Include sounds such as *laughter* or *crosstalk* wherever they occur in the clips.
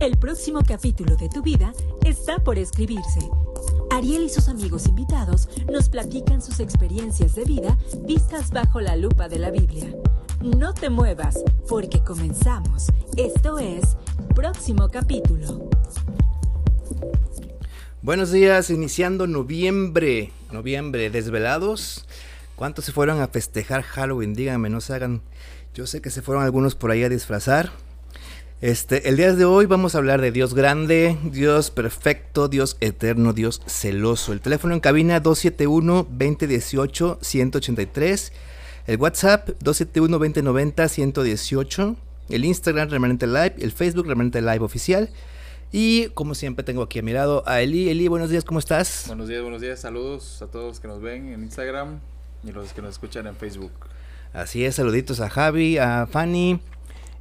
El próximo capítulo de tu vida está por escribirse. Ariel y sus amigos invitados nos platican sus experiencias de vida vistas bajo la lupa de la Biblia. No te muevas, porque comenzamos. Esto es Próximo Capítulo. Buenos días, iniciando noviembre. Noviembre, desvelados. ¿Cuántos se fueron a festejar Halloween? Díganme, no se hagan. Yo sé que se fueron algunos por ahí a disfrazar. Este, el día de hoy vamos a hablar de Dios grande, Dios perfecto, Dios eterno, Dios celoso. El teléfono en cabina 271-2018-183. El WhatsApp 271-2090-118. El Instagram Remanente Live. El Facebook Remanente Live Oficial. Y como siempre tengo aquí a mi lado a Eli. Eli, buenos días, ¿cómo estás? Buenos días, buenos días. Saludos a todos que nos ven en Instagram y los que nos escuchan en Facebook. Así es, saluditos a Javi, a Fanny.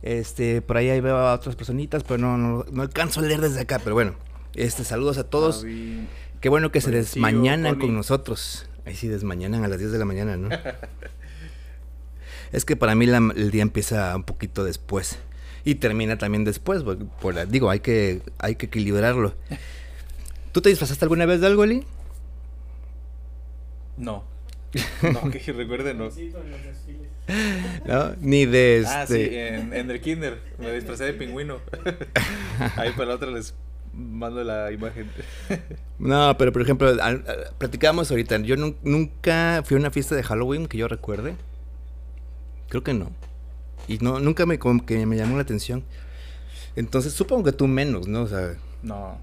Este, por ahí veo a otras personitas, pero no, no, no alcanzo a leer desde acá. Pero bueno, este, saludos a todos. Javi, Qué bueno que se desmañanan Connie. con nosotros. Ahí sí, desmañanan a las 10 de la mañana, ¿no? es que para mí la- el día empieza un poquito después. Y termina también después. porque, por la- digo, hay que, hay que equilibrarlo. ¿Tú te disfrazaste alguna vez de algo, Eli? No. *laughs* No, que recuerde, no. *laughs* ¿No? Ni de este. Ah, sí, en, en el kinder. Me disfracé de pingüino. *laughs* Ahí para la otra les mando la imagen. *laughs* No, pero por ejemplo, platicábamos ahorita. Yo nun- nunca fui a una fiesta de Halloween que yo recuerde. Creo que no. Y no, nunca me, como que me llamó la atención. Entonces supongo que tú menos, ¿no? O sea, No.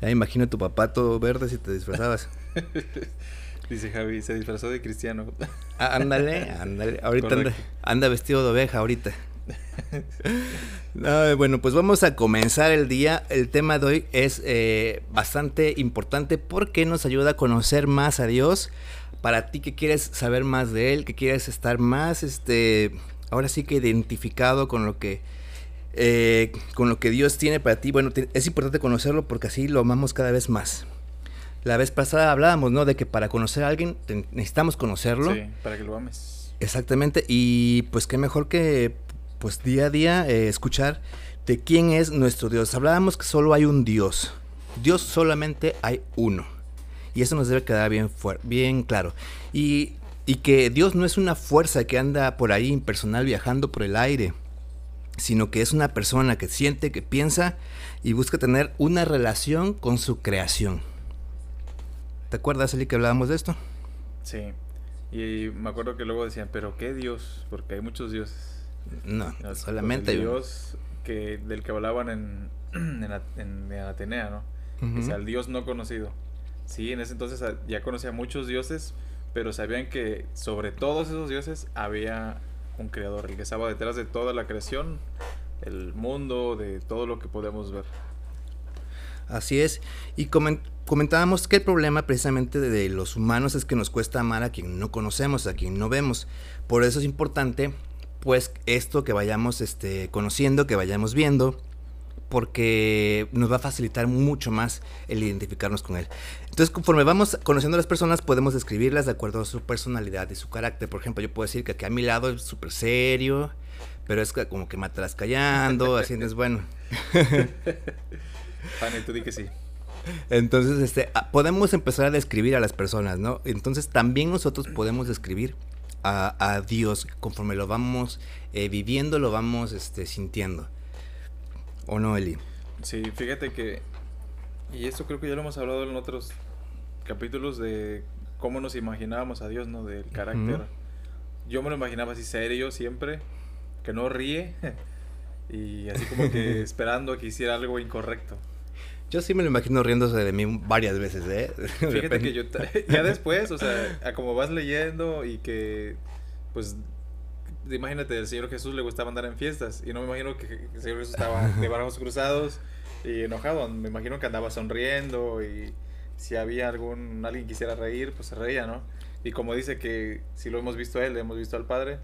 ya imagino a tu papá todo verde si te disfrazabas. Dice Javi, se disfrazó de cristiano. Ah, ándale, *laughs* ándale. Ahorita anda, anda vestido de oveja ahorita. No, bueno, pues vamos a comenzar el día. El tema de hoy es eh, bastante importante porque nos ayuda a conocer más a Dios. Para ti que quieres saber más de Él, que quieres estar más, este, ahora sí que identificado con lo que, eh, con lo que Dios tiene para ti. Bueno, es importante conocerlo porque así lo amamos cada vez más. La vez pasada hablábamos, ¿no? De que para conocer a alguien te- necesitamos conocerlo. Sí, para que lo ames. Exactamente, y pues qué mejor que pues día a día eh, escuchar de quién es nuestro Dios. Hablábamos que solo hay un Dios. Dios solamente hay uno. Y eso nos debe quedar bien, bien claro. Y, y que Dios no es una fuerza que anda por ahí impersonal viajando por el aire, sino que es una persona que siente, que piensa y busca tener una relación con su creación. ¿Te acuerdas, Eli, que hablábamos de esto? Sí. Y me acuerdo que luego decían, pero ¿qué Dios? Porque hay muchos dioses. No, Pues, solamente el. Dios que, del que hablaban en, *clears throat* en, en- en Atenea, ¿no? Ujú. O sea, el Dios no conocido. Sí, en ese entonces ya conocía muchos dioses, pero sabían que sobre todos esos dioses había un creador, el que estaba detrás de toda la creación, el mundo, de todo lo que podemos ver. Así es. Y comen- comentábamos que el problema precisamente de, los humanos es que nos cuesta amar a quien no conocemos, a quien no vemos. Por eso es importante, pues, esto que vayamos este, conociendo, que vayamos viendo, porque nos va a facilitar mucho más el identificarnos con él. Entonces, conforme vamos conociendo a las personas, podemos describirlas de acuerdo a su personalidad y su carácter. Por ejemplo, yo puedo decir que aquí a mi lado es súper serio, pero es como que me atrás callando, así es bueno. *laughs* Fanny, tú di que sí. Entonces, este, ah, podemos empezar a describir a las personas, ¿no? Entonces, también nosotros podemos describir a, a Dios conforme lo vamos eh, viviendo, lo vamos este, sintiendo. ¿O no, Eli? Sí, fíjate que, y esto creo que ya lo hemos hablado en otros capítulos de cómo nos imaginábamos a Dios, ¿no? Del carácter. Yo me lo imaginaba así serio siempre, que no ríe *laughs* y así como que *laughs* esperando a que hiciera algo incorrecto. Yo sí me lo imagino riéndose de mí varias veces, ¿eh? *laughs* Fíjate que yo *laughs* ya después, o sea, a como vas leyendo y que pues imagínate, el Señor Jesús le gustaba andar en fiestas y no me imagino que el Señor Jesús estaba de brazos cruzados y enojado, me imagino que andaba sonriendo y si había algún alguien quisiera reír, pues se reía, ¿no? Y como dice que si lo hemos visto a él, le hemos visto al Padre,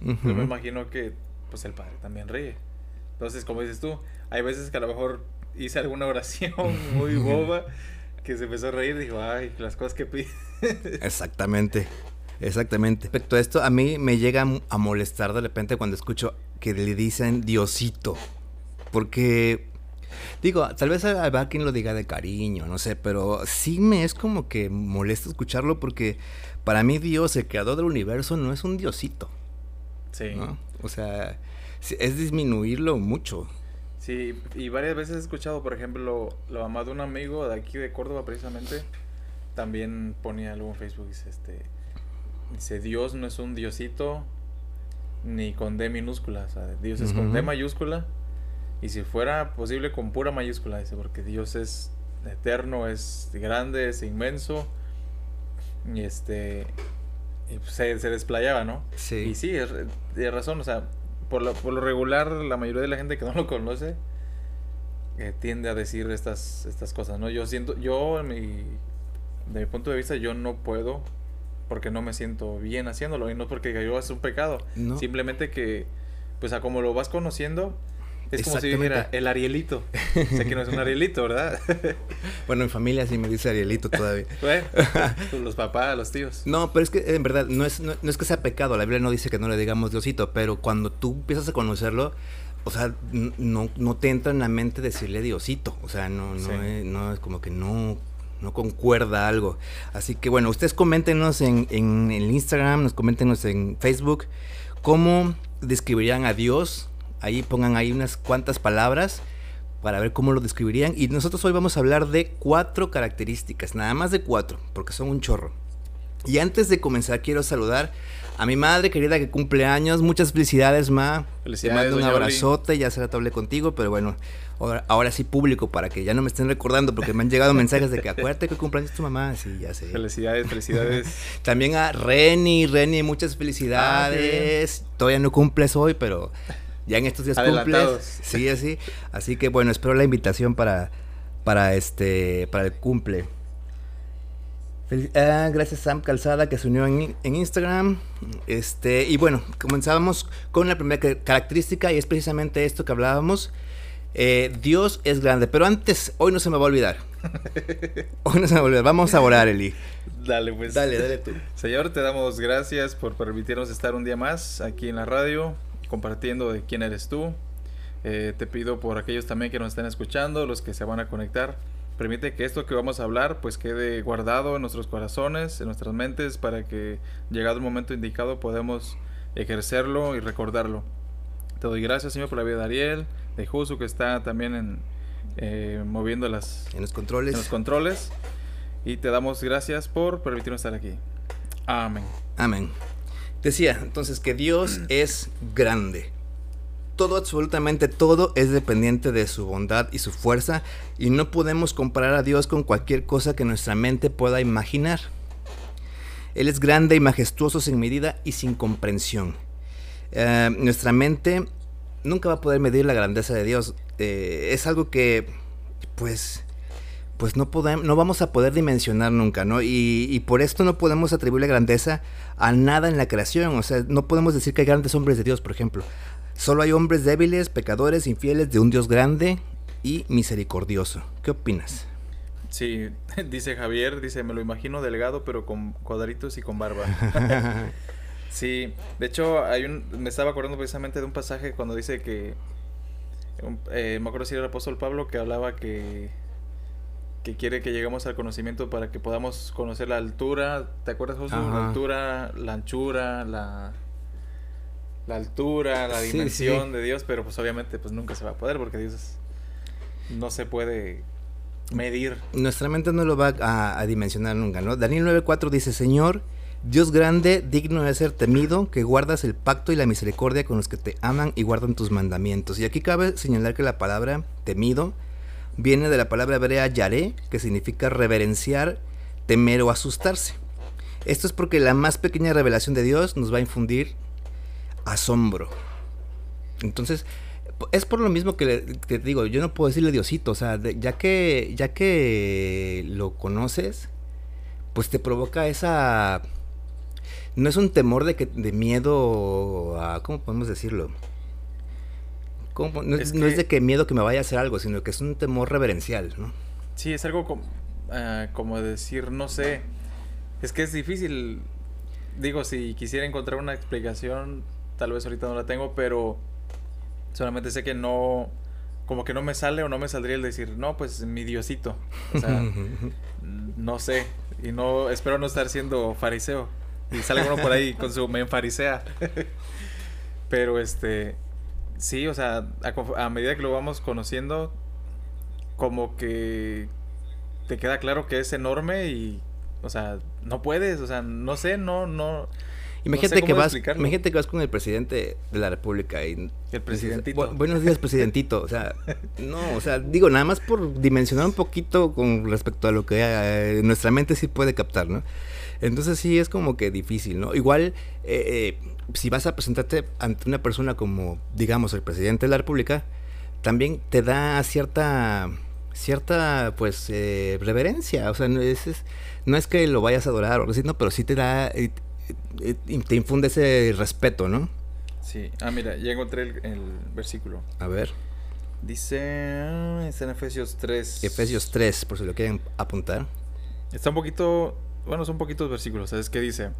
yo me imagino que pues el Padre también ríe. Entonces, como dices tú, hay veces que a lo mejor hice alguna oración *laughs* muy boba que se empezó a reír y dijo, ay, las cosas que pide. *laughs* Exactamente. Exactamente. Respecto a esto, a mí me llega a molestar de repente cuando escucho que le dicen Diosito. Porque, digo, tal vez habrá quien lo diga de cariño, no sé, pero sí me es como que molesto escucharlo porque para mí Dios, el creador del universo, no es un diosito. Sí. ¿no? O sea, es disminuirlo mucho. Sí, y varias veces he escuchado, por ejemplo, la mamá de un amigo de aquí de Córdoba precisamente, también ponía algo en Facebook, dice, este, dice, Dios no es un diosito ni con D minúscula, o sea, Dios es con D mayúscula, y si fuera posible con pura mayúscula, dice, porque Dios es eterno, es grande, es inmenso, y este, y pues se, se desplayaba, ¿no? Sí. Y sí, es, de razón, o sea, por lo, por lo regular, la mayoría de la gente que no lo conoce eh, tiende a decir estas, estas cosas, ¿no? Yo siento, yo, en mi, de mi punto de vista, yo no puedo porque no me siento bien haciéndolo y no porque yo es un pecado, No. simplemente que, pues, a como lo vas conociendo, es como si dijera el Arielito. sé que no es un Arielito, ¿verdad? *laughs* Bueno, en familia sí me dice Arielito todavía. *laughs* bueno, *laughs* pues, los papás, los tíos. No, pero es que en verdad no es, no, no es que sea pecado, la Biblia no dice que no le digamos Diosito, pero cuando tú empiezas a conocerlo, o sea, no, no te entra en la mente decirle Diosito, o sea, no, no, Sí. es, no es como que no, no concuerda algo. Así que bueno, ustedes coméntenos en, en el Instagram, nos coméntenos en Facebook, cómo describirían a Dios, ahí pongan ahí unas cuantas palabras para ver cómo lo describirían. Y nosotros hoy vamos a hablar de cuatro características, nada más de cuatro, porque son un chorro. Y antes de comenzar, quiero saludar a mi madre querida que cumple años. Muchas felicidades, ma. Felicidades, Te mando un Oli. abrazote. Ya será hablé contigo, pero bueno, ahora, ahora sí público para que ya no me estén recordando, porque me han llegado mensajes de que acuérdate que cumpleaños tu mamá. Sí, ya sé. Felicidades, felicidades. *laughs* También a Reni, Reni, muchas Ah, felicidades. Todavía no cumples hoy, pero ya en estos días cumples. Sí, así. Así que bueno, espero la invitación para, para este, para el cumple. Ah, gracias Sam Calzada que se unió en, en Instagram. Este, y bueno, comenzábamos con la primera ca- característica y es precisamente esto que hablábamos. Eh, Dios es grande, pero antes, hoy no se me va a olvidar. *laughs* Hoy no se me va a olvidar. Vamos a orar, Eli. Dale, pues. Dale, dale tú. Señor, te damos gracias por permitirnos estar un día más aquí en la radio, compartiendo de quién eres tú. Eh, te pido por aquellos también que nos estén escuchando, los que se van a conectar. Permite que esto que vamos a hablar pues quede guardado en nuestros corazones, en nuestras mentes, para que llegado el momento indicado podamos ejercerlo y recordarlo. Te doy gracias, Señor, por la vida de Ariel, de Jusu, que está también en, eh, moviendo las, En los controles. en los controles. Y te damos gracias por permitirnos estar aquí. Amén. Amén. Decía entonces que Dios es grande. Todo, absolutamente todo es dependiente de su bondad y su fuerza y no podemos comparar a Dios con cualquier cosa que nuestra mente pueda imaginar. Él es grande y majestuoso sin medida y sin comprensión. Eh, nuestra mente nunca va a poder medir la grandeza de Dios. Eh, es algo que, pues, pues no, podemos, no vamos a poder dimensionar nunca, ¿no? Y, y por esto no podemos atribuirle grandeza a nada en la creación. O sea, no podemos decir que hay grandes hombres de Dios, por ejemplo. Solo hay hombres débiles, pecadores, infieles de un Dios grande y misericordioso. ¿Qué opinas? Sí, *laughs* dice Javier, dice, me lo imagino delgado pero con cuadritos y con barba. *laughs* *laughs* sí, de hecho, hay un, me estaba acordando precisamente de un pasaje cuando dice que, eh, me acuerdo si era el apóstol Pablo que hablaba que, que quiere que lleguemos al conocimiento para que podamos conocer la altura, ¿te acuerdas Josu? La altura, la anchura, la, la altura, la Sí, dimensión sí. de Dios, pero pues obviamente pues nunca se va a poder porque Dios es- no se puede medir. Nuestra mente no lo va a, a dimensionar nunca, ¿no? Daniel 9:4 dice, Señor, Dios grande, digno de ser temido, que guardas el pacto y la misericordia con los que te aman y guardan tus mandamientos. Y aquí cabe señalar que la palabra temido viene de la palabra hebrea yaré, que significa reverenciar, temer o asustarse. Esto es porque la más pequeña revelación de Dios nos va a infundir asombro. Entonces, es por lo mismo que, te digo, yo no puedo decirle Diosito, o sea, ya que ya que lo conoces, pues te provoca esa no es un temor de que de miedo a cómo podemos decirlo. ¿Cómo? No, es, de que miedo que me vaya a hacer algo, sino que es un temor reverencial, ¿no? Sí, es algo como, ah, como decir, no sé, es que es difícil, digo, si quisiera encontrar una explicación, tal vez ahorita no la tengo, pero solamente sé que no, como que no me sale o no me saldría el decir, no, pues mi Diosito. O sea, *laughs* no sé. Y no, espero no estar siendo fariseo. Y sale uno por ahí con su men farisea. *laughs* Pero este, sí, o sea, a, a medida que lo vamos conociendo, como que te queda claro que es enorme y, o sea, no puedes, o sea, no sé, no, no. Imagínate, que vas, imagínate que vas con el presidente de la República y... El presidentito. buenos días, presidentito. O sea, *laughs* no, o sea, digo, nada más por dimensionar un poquito con respecto a lo que eh, nuestra mente sí puede captar, ¿no? Entonces sí es como que difícil, ¿no? Igual, eh, eh, si vas a presentarte ante una persona como, digamos, el presidente de la República, también te da cierta cierta pues reverencia o sea no es, no es que lo vayas a adorar o algo así no pero sí te da te infunde ese respeto, ¿no? Sí. Ah, mira, ya encontré el, versículo. A ver. Dice, ah, está en Efesios 3. Efesios 3, por si lo quieren apuntar. Está un poquito, bueno, son poquitos versículos. ¿Sabes qué dice?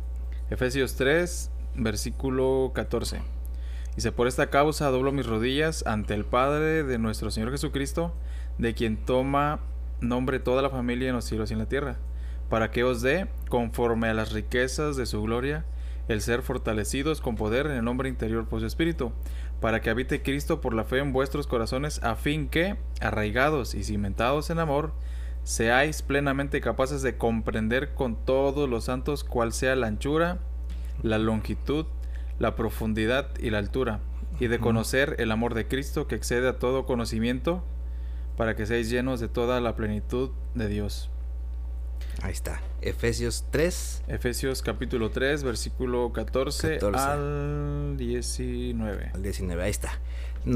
Efesios 3, versículo 14. Dice, por esta causa doblo mis rodillas ante el Padre de nuestro Señor Jesucristo, de quien toma nombre toda la familia en los cielos y en la tierra para que os dé, conforme a las riquezas de su gloria, el ser fortalecidos con poder en el hombre interior por su espíritu, para que habite Cristo por la fe en vuestros corazones, a fin que, arraigados y cimentados en amor, seáis plenamente capaces de comprender con todos los santos cuál sea la anchura, la longitud, la profundidad y la altura, y de conocer el amor de Cristo que excede a todo conocimiento, para que seáis llenos de toda la plenitud de Dios. Ahí está. Efesios 3. Efesios capítulo 3, versículo 14, al 19. Al 19, ahí está.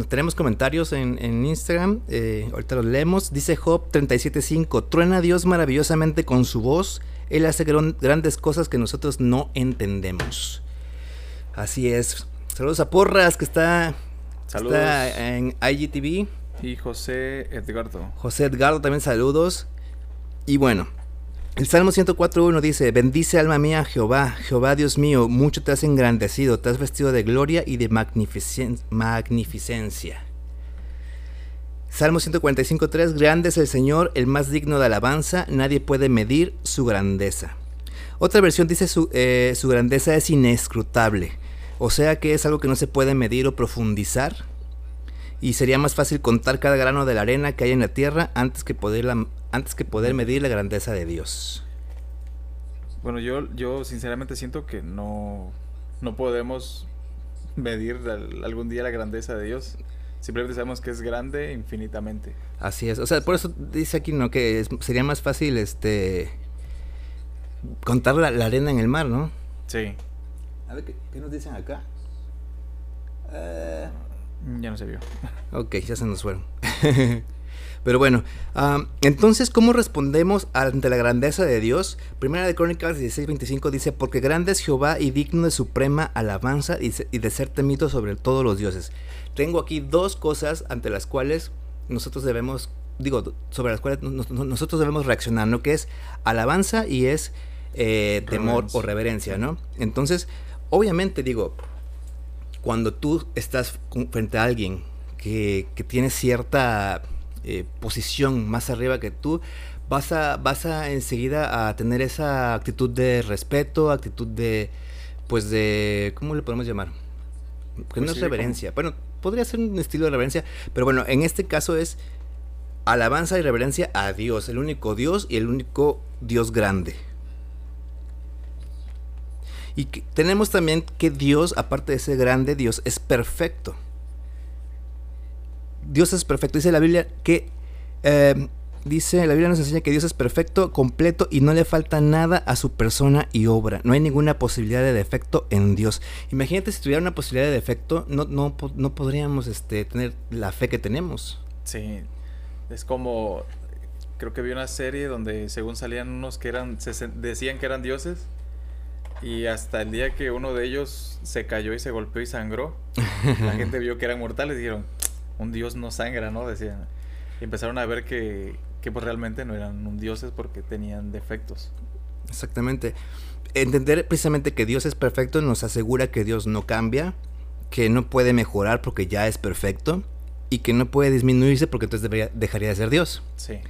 Tenemos comentarios en, Instagram, eh, ahorita los leemos. Dice Job 37.5, truena Dios maravillosamente con su voz, Él hace grandes cosas que nosotros no entendemos. Así es. Saludos a Porras, que está, saludos. está en IGTV. Y José Edgardo. José Edgardo también saludos. Y bueno, el Salmo 104.1 dice, bendice alma mía Jehová, Jehová Dios mío, mucho te has engrandecido, te has vestido de gloria y de magnificencia. Salmo 145.3, grande es el Señor, el más digno de alabanza, nadie puede medir su grandeza. Otra versión dice su, eh, su grandeza es inescrutable, o sea que es algo que no se puede medir o profundizar y sería más fácil contar cada grano de la arena que hay en la tierra antes que poder, antes que poder medir la grandeza de Dios. Bueno, yo, yo sinceramente siento que no, no podemos medir algún día la grandeza de Dios. Simplemente sabemos que es grande infinitamente. Así es. O sea, por eso dice aquí, ¿no? Que sería más fácil este contar la, arena en el mar, ¿no? Sí. A ver, ¿qué, nos dicen acá? Ya no se vio. Ok, ya se nos fueron. *laughs* Pero bueno, entonces, ¿cómo respondemos ante la grandeza de Dios? Primera de Crónicas 16:25 dice, porque grande es Jehová y digno de suprema alabanza y, de ser temido sobre todos los dioses. Tengo aquí dos cosas ante las cuales nosotros debemos, digo, sobre las cuales nosotros debemos reaccionar, ¿no? Que es alabanza y es eh, temor o reverencia, ¿no? Entonces, obviamente digo, cuando tú estás frente a alguien que, tiene cierta eh, posición más arriba que tú, vas a, vas a enseguida a tener esa actitud de respeto, actitud de, pues de, ¿cómo le podemos llamar? Que no pues es reverencia. Bueno, podría ser un estilo de reverencia, pero bueno, en este caso es alabanza y reverencia a Dios, el único Dios y el único Dios grande. Y tenemos también que Dios, aparte de ser grande, Dios es perfecto. Dios es perfecto. Dice la Biblia que em, dice la Biblia nos enseña que Dios es perfecto, completo y no le falta nada a su persona y obra. No hay ninguna posibilidad de defecto en Dios. Imagínate si tuviera una posibilidad de defecto, no, no, no podríamos este, tener la fe que tenemos. Sí, es como creo que vi una serie donde según salían unos que eran decían que eran dioses y hasta el día que uno de ellos se cayó y se golpeó y sangró, la *laughs* gente vio que eran mortales y dijeron, un dios no sangra, ¿no? Decían. Y empezaron a ver que, que pues realmente no eran un dioses porque tenían defectos. Exactamente. Entender precisamente que Dios es perfecto nos asegura que Dios no cambia, que no puede mejorar porque ya es perfecto y que no puede disminuirse porque entonces debería, dejaría de ser Dios. Sí.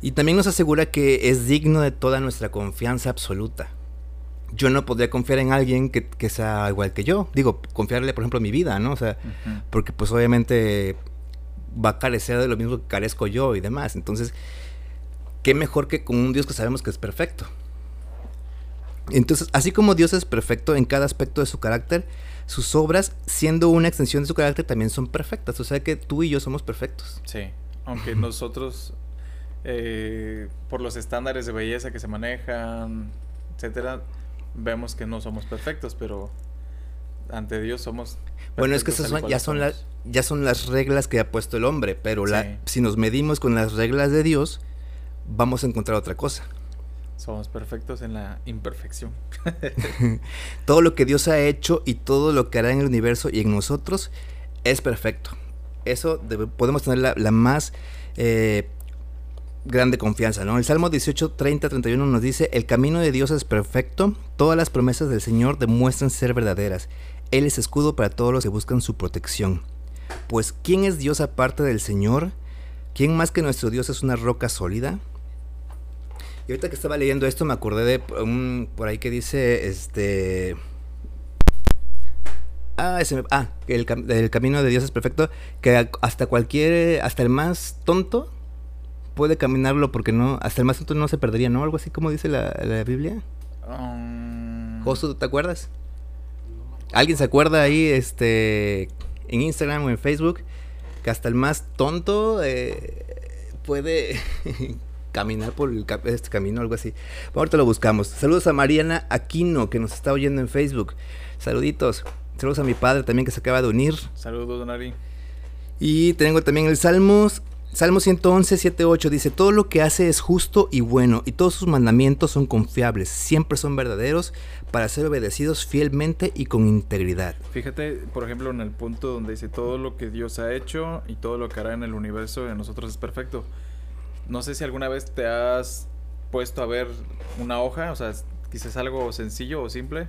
Y también nos asegura que es digno de toda nuestra confianza absoluta. Yo no podría confiar en alguien que, que sea igual que yo. Digo, confiarle, por ejemplo, mi vida, ¿no? O sea, porque pues obviamente va a carecer de lo mismo que carezco yo y demás. Entonces, qué mejor que con un Dios que sabemos que es perfecto. Entonces, así como Dios es perfecto en cada aspecto de su carácter, sus obras, siendo una extensión de su carácter, también son perfectas. O sea que tú y yo somos perfectos. Sí, aunque nosotros, eh, por los estándares de belleza que se manejan, etcétera, vemos que no somos perfectos, pero ante Dios somos. Bueno, es que esas son- ya, son las, ya son las reglas que ha puesto el hombre, pero la- si nos medimos con las reglas de Dios, vamos a encontrar otra cosa. Somos perfectos en la imperfección. *laughs* Todo lo que Dios ha hecho y todo lo que hará en el universo y en nosotros es perfecto. Eso debe- podemos tener la, la más eh, grande confianza, ¿no? El Salmo 18, 30, 31 nos dice, el camino de Dios es perfecto, todas las promesas del Señor demuestran ser verdaderas. Él es escudo para todos los que buscan su protección. Pues, ¿quién es Dios aparte del Señor? ¿Quién más que nuestro Dios es una roca sólida? Y ahorita que estaba leyendo esto me acordé de un por ahí que dice este Ah, ah, el, el camino de Dios es perfecto, que hasta cualquier hasta el más tonto puede caminarlo porque no hasta el más tonto no se perdería, ¿no? Algo así como dice la, la Biblia. Um, Josu, ¿te acuerdas? ¿Alguien se acuerda ahí este en Instagram o en Facebook que hasta el más tonto eh, puede *laughs* caminar por el este camino, algo así. Ahorita lo buscamos. Saludos a Mariana Aquino, que nos está oyendo en Facebook. Saluditos. Saludos a mi padre también que se acaba de unir. Saludos, Donari. Y tengo también el Salmos. Salmo 111, 7, 8 dice, todo lo que hace es justo y bueno, y todos sus mandamientos son confiables, siempre son verdaderos, para ser obedecidos fielmente y con integridad. Fíjate, por ejemplo, en el punto donde dice todo lo que Dios ha hecho y todo lo que hará en el universo en nosotros es perfecto. No sé si alguna vez te has puesto a ver una hoja, o sea, quizás algo sencillo o simple,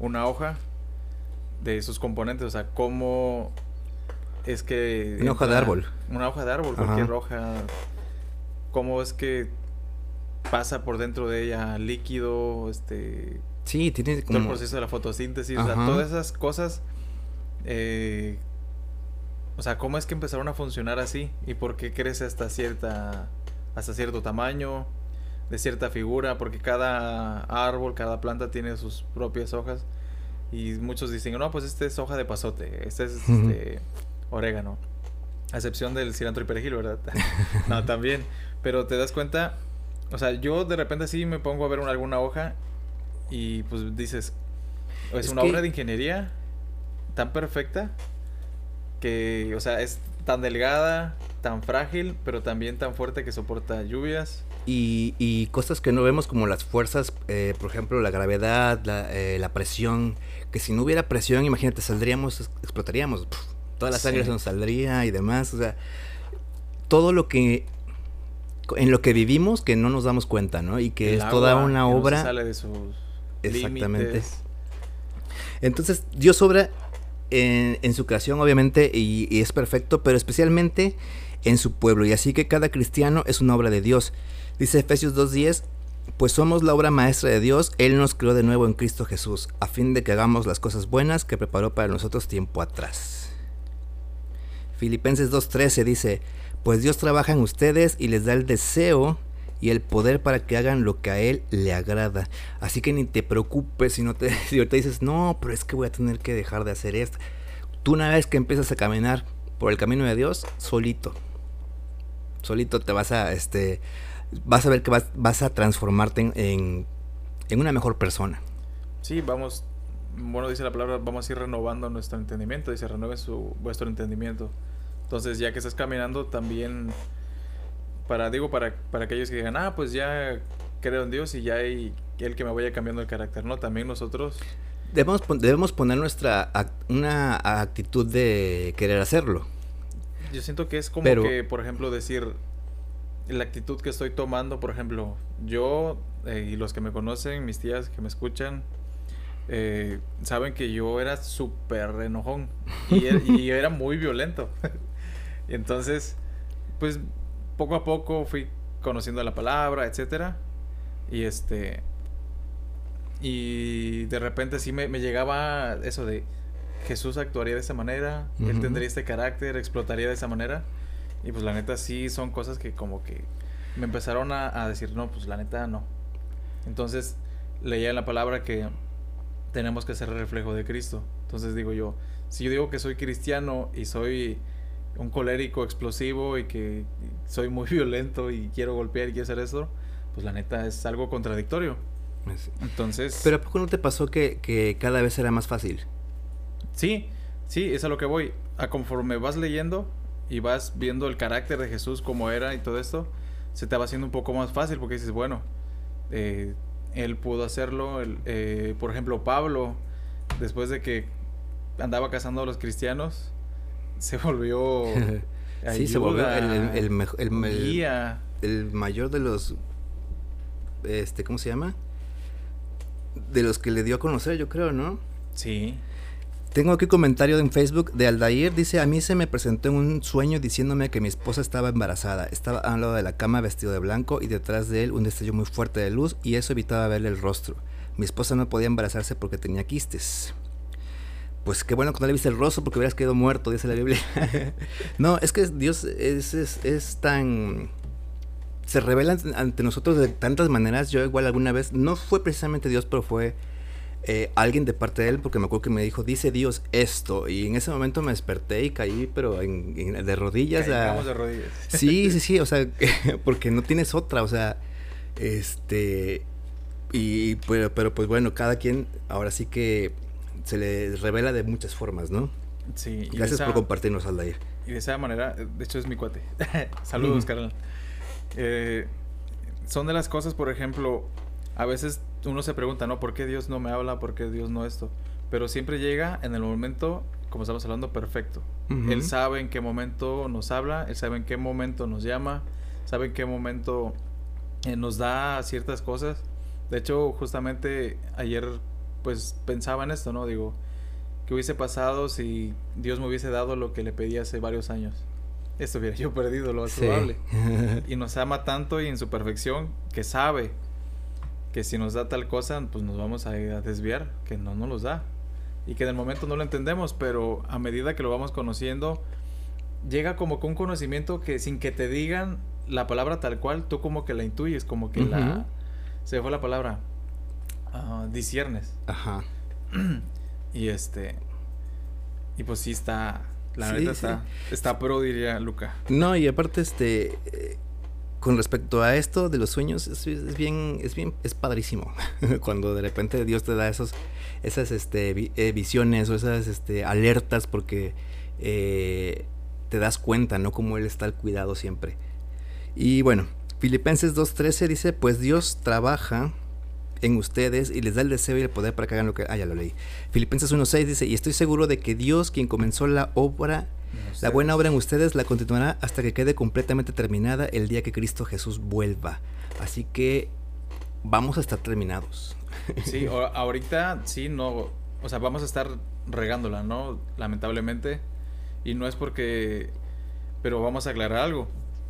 una hoja de sus componentes, o sea, cómo es que... Una hoja de árbol. Una hoja de árbol, Ajá. cualquier hoja. Cómo es que pasa por dentro de ella líquido, este, Sí, tiene todo el proceso de la fotosíntesis, o sea, Ajá. todas esas cosas. eh, o sea, ¿cómo es que empezaron a funcionar así? ¿Y por qué crece hasta cierta hasta cierto tamaño, de cierta figura? Porque cada árbol, cada planta tiene sus propias hojas. Y muchos dicen, no, pues este es hoja de pasote, este es este, orégano. A excepción del cilantro y perejil, ¿verdad? *laughs* no, también. Pero te das cuenta, o sea, yo de repente sí me pongo a ver una- alguna hoja y pues dices, es, Es una que- obra de ingeniería tan perfecta que, o sea, es tan delgada, tan frágil, pero también tan fuerte que soporta lluvias. Y, y cosas que no vemos como las fuerzas, eh, por ejemplo, la gravedad, la, eh, la presión, que si no hubiera presión, imagínate, saldríamos, ex- explotaríamos, toda la sangre Sí. se nos saldría y demás, o sea, todo lo que, en lo que vivimos que no nos damos cuenta, ¿no? Y que El es toda una que no se obra. sale de sus Exactamente. límites. Entonces, Dios obra en, en su creación, obviamente, y, y es perfecto, pero especialmente en su pueblo. Y así que cada cristiano es una obra de Dios. Dice Efesios 2.10, pues somos la obra maestra de Dios, Él nos creó de nuevo en Cristo Jesús, a fin de que hagamos las cosas buenas que preparó para nosotros tiempo atrás. Filipenses 2.13 dice, pues Dios trabaja en ustedes y les da el deseo y el poder para que hagan lo que a Él le agrada. Así que ni te preocupes si no te *laughs* si ahorita dices, no, pero es que voy a tener que dejar de hacer esto. Tú una vez que empiezas a caminar por el camino de Dios, solito, solito te vas a, este, vas a ver que vas, vas a transformarte en, en, en una mejor persona. Sí, vamos, bueno, dice la palabra, vamos a ir renovando nuestro entendimiento, dice, renueve su, vuestro entendimiento. Entonces, ya que estás caminando, también, para, digo, para, para aquellos que digan, ah, pues ya creo en Dios y ya hay el que me vaya cambiando el carácter, ¿no? También nosotros, Debemos, debemos poner nuestra una actitud de querer hacerlo. yo siento que es como Pero- que, por ejemplo, decir, la actitud que estoy tomando, por ejemplo, yo eh, y los que me conocen, mis tías que me escuchan, eh, saben que yo era súper enojón y, er- y era muy violento. *laughs* Y entonces, pues poco a poco fui conociendo la palabra, etcétera. Y este. Y de repente sí me, me llegaba eso de Jesús actuaría de esa manera, él tendría este carácter, explotaría de esa manera. Y pues la neta sí son cosas que como que me empezaron a, a decir, no, pues la neta no. Entonces leía en la palabra que tenemos que ser el reflejo de Cristo. Entonces digo yo, si yo digo que soy cristiano y soy un colérico explosivo y que soy muy *laughs* violento y quiero golpear y quiero hacer esto, pues la neta es algo contradictorio. Es- Entonces, Pero ¿a poco no te pasó que, que cada vez era más fácil? sí, sí, es a lo que voy. A conforme vas leyendo y vas viendo el carácter de Jesús como era y todo esto, se te va haciendo un poco más fácil porque dices, bueno, eh, él pudo hacerlo. él, eh, por ejemplo, Pablo, después de que andaba cazando a los cristianos, se volvió... *laughs* sí, se volvió el, el, guía. el mayor de los... Este, ¿Cómo se llama? De los que le dio a conocer, yo creo, ¿no? Sí. Tengo aquí un comentario en Facebook de Aldair. Dice, a mí se me presentó en un sueño diciéndome que mi esposa estaba embarazada. Estaba al lado de la cama vestido de blanco y detrás de él un destello muy fuerte de luz y eso evitaba verle el rostro. Mi esposa no podía embarazarse porque tenía quistes. Pues qué bueno que no le viste el rostro porque hubieras quedado muerto, dice la Biblia. *laughs* no, es que Dios es, es, es tan... Se revela ante- nosotros de tantas maneras. Yo igual alguna vez, no fue precisamente Dios, pero fue eh, alguien de parte de él, porque me acuerdo que me dijo, dice Dios esto. Y en ese momento me desperté y caí, pero en, en- de rodillas. a- Caímos de rodillas. Sí, sí, sí, o sea, *laughs* porque no tienes otra, o sea, este, y, pero, pero pues bueno, cada quien ahora sí que se le revela de muchas formas, ¿no? Sí, Gracias esa- por compartirnos, Aldair. Y de esa manera, de hecho es mi cuate. *laughs* Saludos, Ujú. carnal. Eh, son de las cosas, por ejemplo, a veces uno se pregunta, ¿no? ¿Por qué Dios no me habla? ¿Por qué Dios no esto? Pero siempre llega en el momento, como estamos hablando, perfecto. Él sabe en qué momento nos habla, él sabe en qué momento nos llama, sabe en qué momento eh, nos da ciertas cosas. De hecho, justamente ayer pues pensaba en esto, ¿no? Digo, ¿qué hubiese pasado si Dios me hubiese dado lo que le pedí hace varios años? Esto hubiera yo perdido, lo más Sí. probable. *laughs* Y nos ama tanto y en su perfección que sabe que si nos da tal cosa, pues nos vamos a, a desviar, que no nos los da. Y que en el momento no lo entendemos, pero a medida que lo vamos conociendo, llega como con un conocimiento que sin que te digan la palabra tal cual, tú como que la intuyes, como que la... Se fue la palabra. Disiernes. Ajá. *clears throat* Y este... Y pues sí está... La Sí, neta sí. está... Está pro, diría Luca. No, y aparte, este, eh, con respecto a esto de los sueños, es, es bien, es bien, es padrísimo. *laughs* Cuando de repente Dios te da esos, esas, este, vi- eh, visiones o esas, este, alertas porque eh, te das cuenta, ¿no? Como Él está al cuidado siempre. Y bueno, Filipenses 2.13 dice, pues Dios trabaja en ustedes y les da el deseo y el poder para que hagan lo que... Ah, ya lo leí. Filipenses 1.6 dice, y estoy seguro de que Dios, quien comenzó la obra la buena obra en ustedes la continuará hasta que quede completamente terminada el día que Cristo Jesús vuelva. Así que vamos a estar terminados. Sí, *laughs* ahorita sí, no. O sea, vamos a estar regándola, ¿no? Lamentablemente. Y no es porque. Pero vamos a aclarar algo.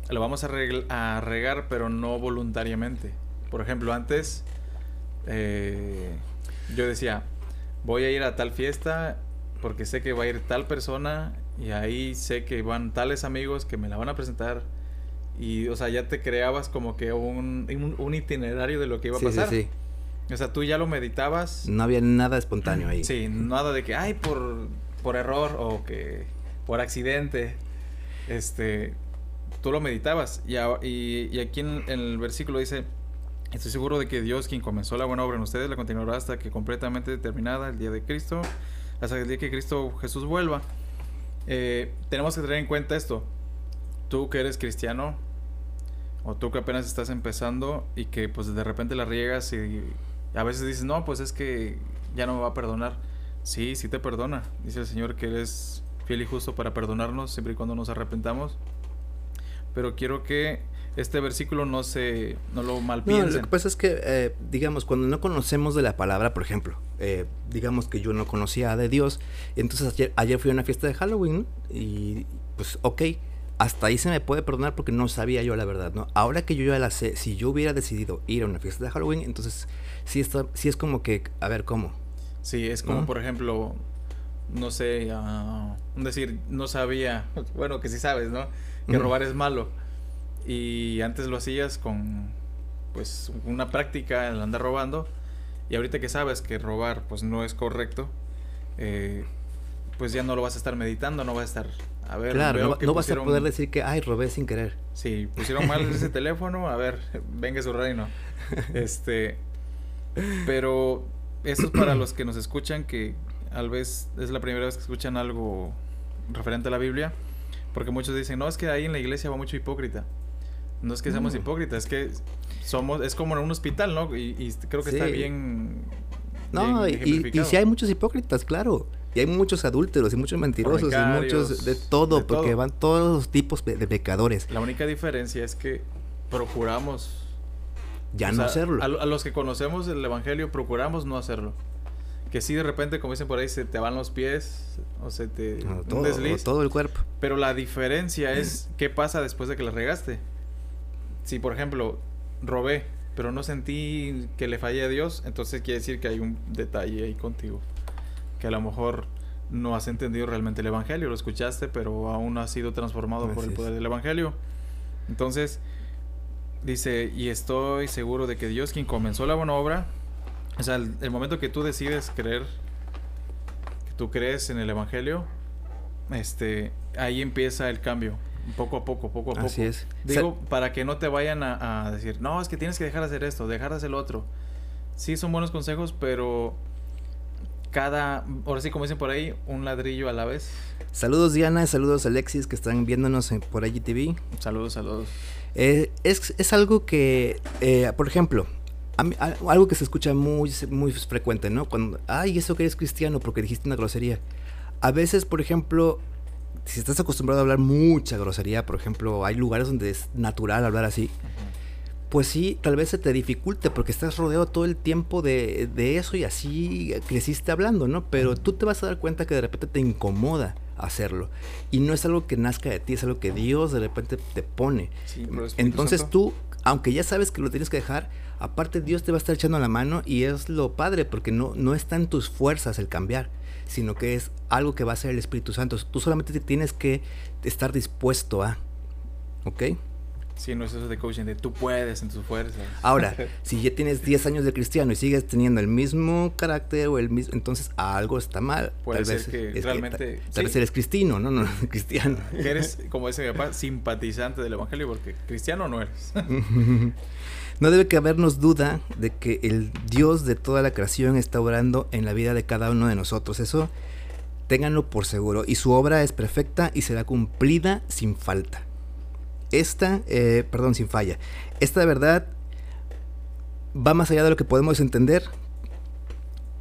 Lo vamos a, a regar, pero no voluntariamente. Por ejemplo, antes. Eh, yo decía: Voy a ir a tal fiesta porque sé que va a ir tal persona. Y ahí sé que van tales amigos que me la van a presentar. Y, o sea, ya te creabas como que un, un- un itinerario de lo que iba a Sí, pasar. sí. O sea, tú ya lo meditabas. No había nada espontáneo ahí. Sí, nada de que, ay, por, por error o que por accidente. Este, tú lo meditabas. Y, a- y, y aquí en, en el versículo dice, estoy seguro de que Dios, quien comenzó la buena obra en ustedes, la continuará hasta que completamente terminada el día de Cristo, hasta el día que Cristo Jesús vuelva. Eh, tenemos que tener en cuenta esto. Tú que eres cristiano, o tú que apenas estás empezando y que pues de repente la riegas y a veces dices, no, pues es que ya no me va a perdonar. Sí, sí te perdona. Dice el Señor que eres fiel y justo para perdonarnos siempre y cuando nos arrepentamos. Pero quiero que este versículo no se no lo No, malpiensen. lo que pasa es que, eh, digamos, cuando no conocemos de la palabra, por ejemplo, eh, digamos que yo no conocía de Dios, entonces ayer, ayer fui a una fiesta de Halloween ¿no? y pues ok, hasta ahí se me puede perdonar porque no sabía yo la verdad, ¿no? Ahora que yo ya la sé, si yo hubiera decidido ir a una fiesta de Halloween, entonces sí, está, sí es como que, a ver, ¿cómo? Sí, es como, por ejemplo, no sé, uh, decir, no sabía, *laughs* bueno, que sí sabes, ¿no? Que robar es malo. Y antes lo hacías con, pues, una práctica, el andar robando. Y ahorita que sabes que robar, pues, no es correcto, eh, pues ya no lo vas a estar meditando, no vas a estar a ver, claro, no, vas a poder decir que, ay, robé sin querer. Sí, pusieron mal ese *laughs* teléfono, a ver, venga su reino. Este, pero eso es para los que nos escuchan, que tal vez es la primera vez que escuchan algo referente a la Biblia, porque muchos dicen, no, es que ahí en la iglesia va mucho hipócrita. No es que seamos mm. hipócritas, es que somos, es como en un hospital, ¿no? Y, creo que está bien. No, y, y si hay muchos hipócritas, claro. Y hay muchos adúlteros y muchos mentirosos y muchos de todo, porque van todos los tipos de, pecadores. La única diferencia es que procuramos ya no hacerlo. A, los que conocemos el Evangelio procuramos no hacerlo. Que si de repente, como dicen por ahí, se te van los pies o se te... todo, todo el cuerpo. Pero la diferencia es *clears throat* qué pasa después de que la regaste. Si, por ejemplo, robé, pero no sentí que le fallé a Dios, entonces quiere decir que hay un detalle ahí contigo que a lo mejor no has entendido realmente el Evangelio, lo escuchaste, pero aún no has sido transformado por el poder del Evangelio. Entonces, dice, y estoy seguro de que Dios quien comenzó la buena obra, o sea, el, momento que tú decides creer, que tú crees en el Evangelio, este, ahí empieza el cambio. Poco a poco, poco a poco. Así es. Digo, para que no te vayan a, a decir, no, es que tienes que dejar de hacer esto, dejar de hacer lo otro. Sí, son buenos consejos, pero cada, ahora sí como dicen por ahí, un ladrillo a la vez. Saludos Diana, saludos Alexis que están viéndonos por IGTV. Saludos, saludos. Eh, es, algo que, eh, por ejemplo, algo que se escucha muy, muy frecuente, ¿no? Cuando, ay, eso que eres cristiano porque dijiste una grosería. A veces, por ejemplo, si estás acostumbrado a hablar mucha grosería, por ejemplo, hay lugares donde es natural hablar así pues sí, tal vez se te dificulte porque estás rodeado todo el tiempo de, eso y así creciste hablando, ¿no? Pero tú te vas a dar cuenta que de repente te incomoda hacerlo. Y no es algo que nazca de ti, es algo que Dios de repente te pone. Entonces tú, aunque ya sabes que lo tienes que dejar, aparte Dios te va a estar echando la mano y es lo padre porque no, no está en tus fuerzas el cambiar, sino que es algo que va a ser el Espíritu Santo. Tú solamente tienes que estar dispuesto a, ¿ok? Sí, no es eso de coaching, de tú puedes en tus fuerzas. Ahora, *laughs* si ya tienes 10 años de cristiano y sigues teniendo el mismo carácter o el mismo, entonces algo está mal. Puede tal ser vez, que realmente... tal, vez eres cristino, ¿no? No, *laughs* cristiano. eres, como dice mi papá, simpatizante del evangelio porque cristiano no eres. *laughs* no debe que habernos duda de que el Dios de toda la creación está obrando en la vida de cada uno de nosotros. Eso ténganlo por seguro. Y su obra es perfecta y será cumplida sin falta. Esta, eh, perdón, sin falla. Esta verdad va más allá de lo que podemos entender.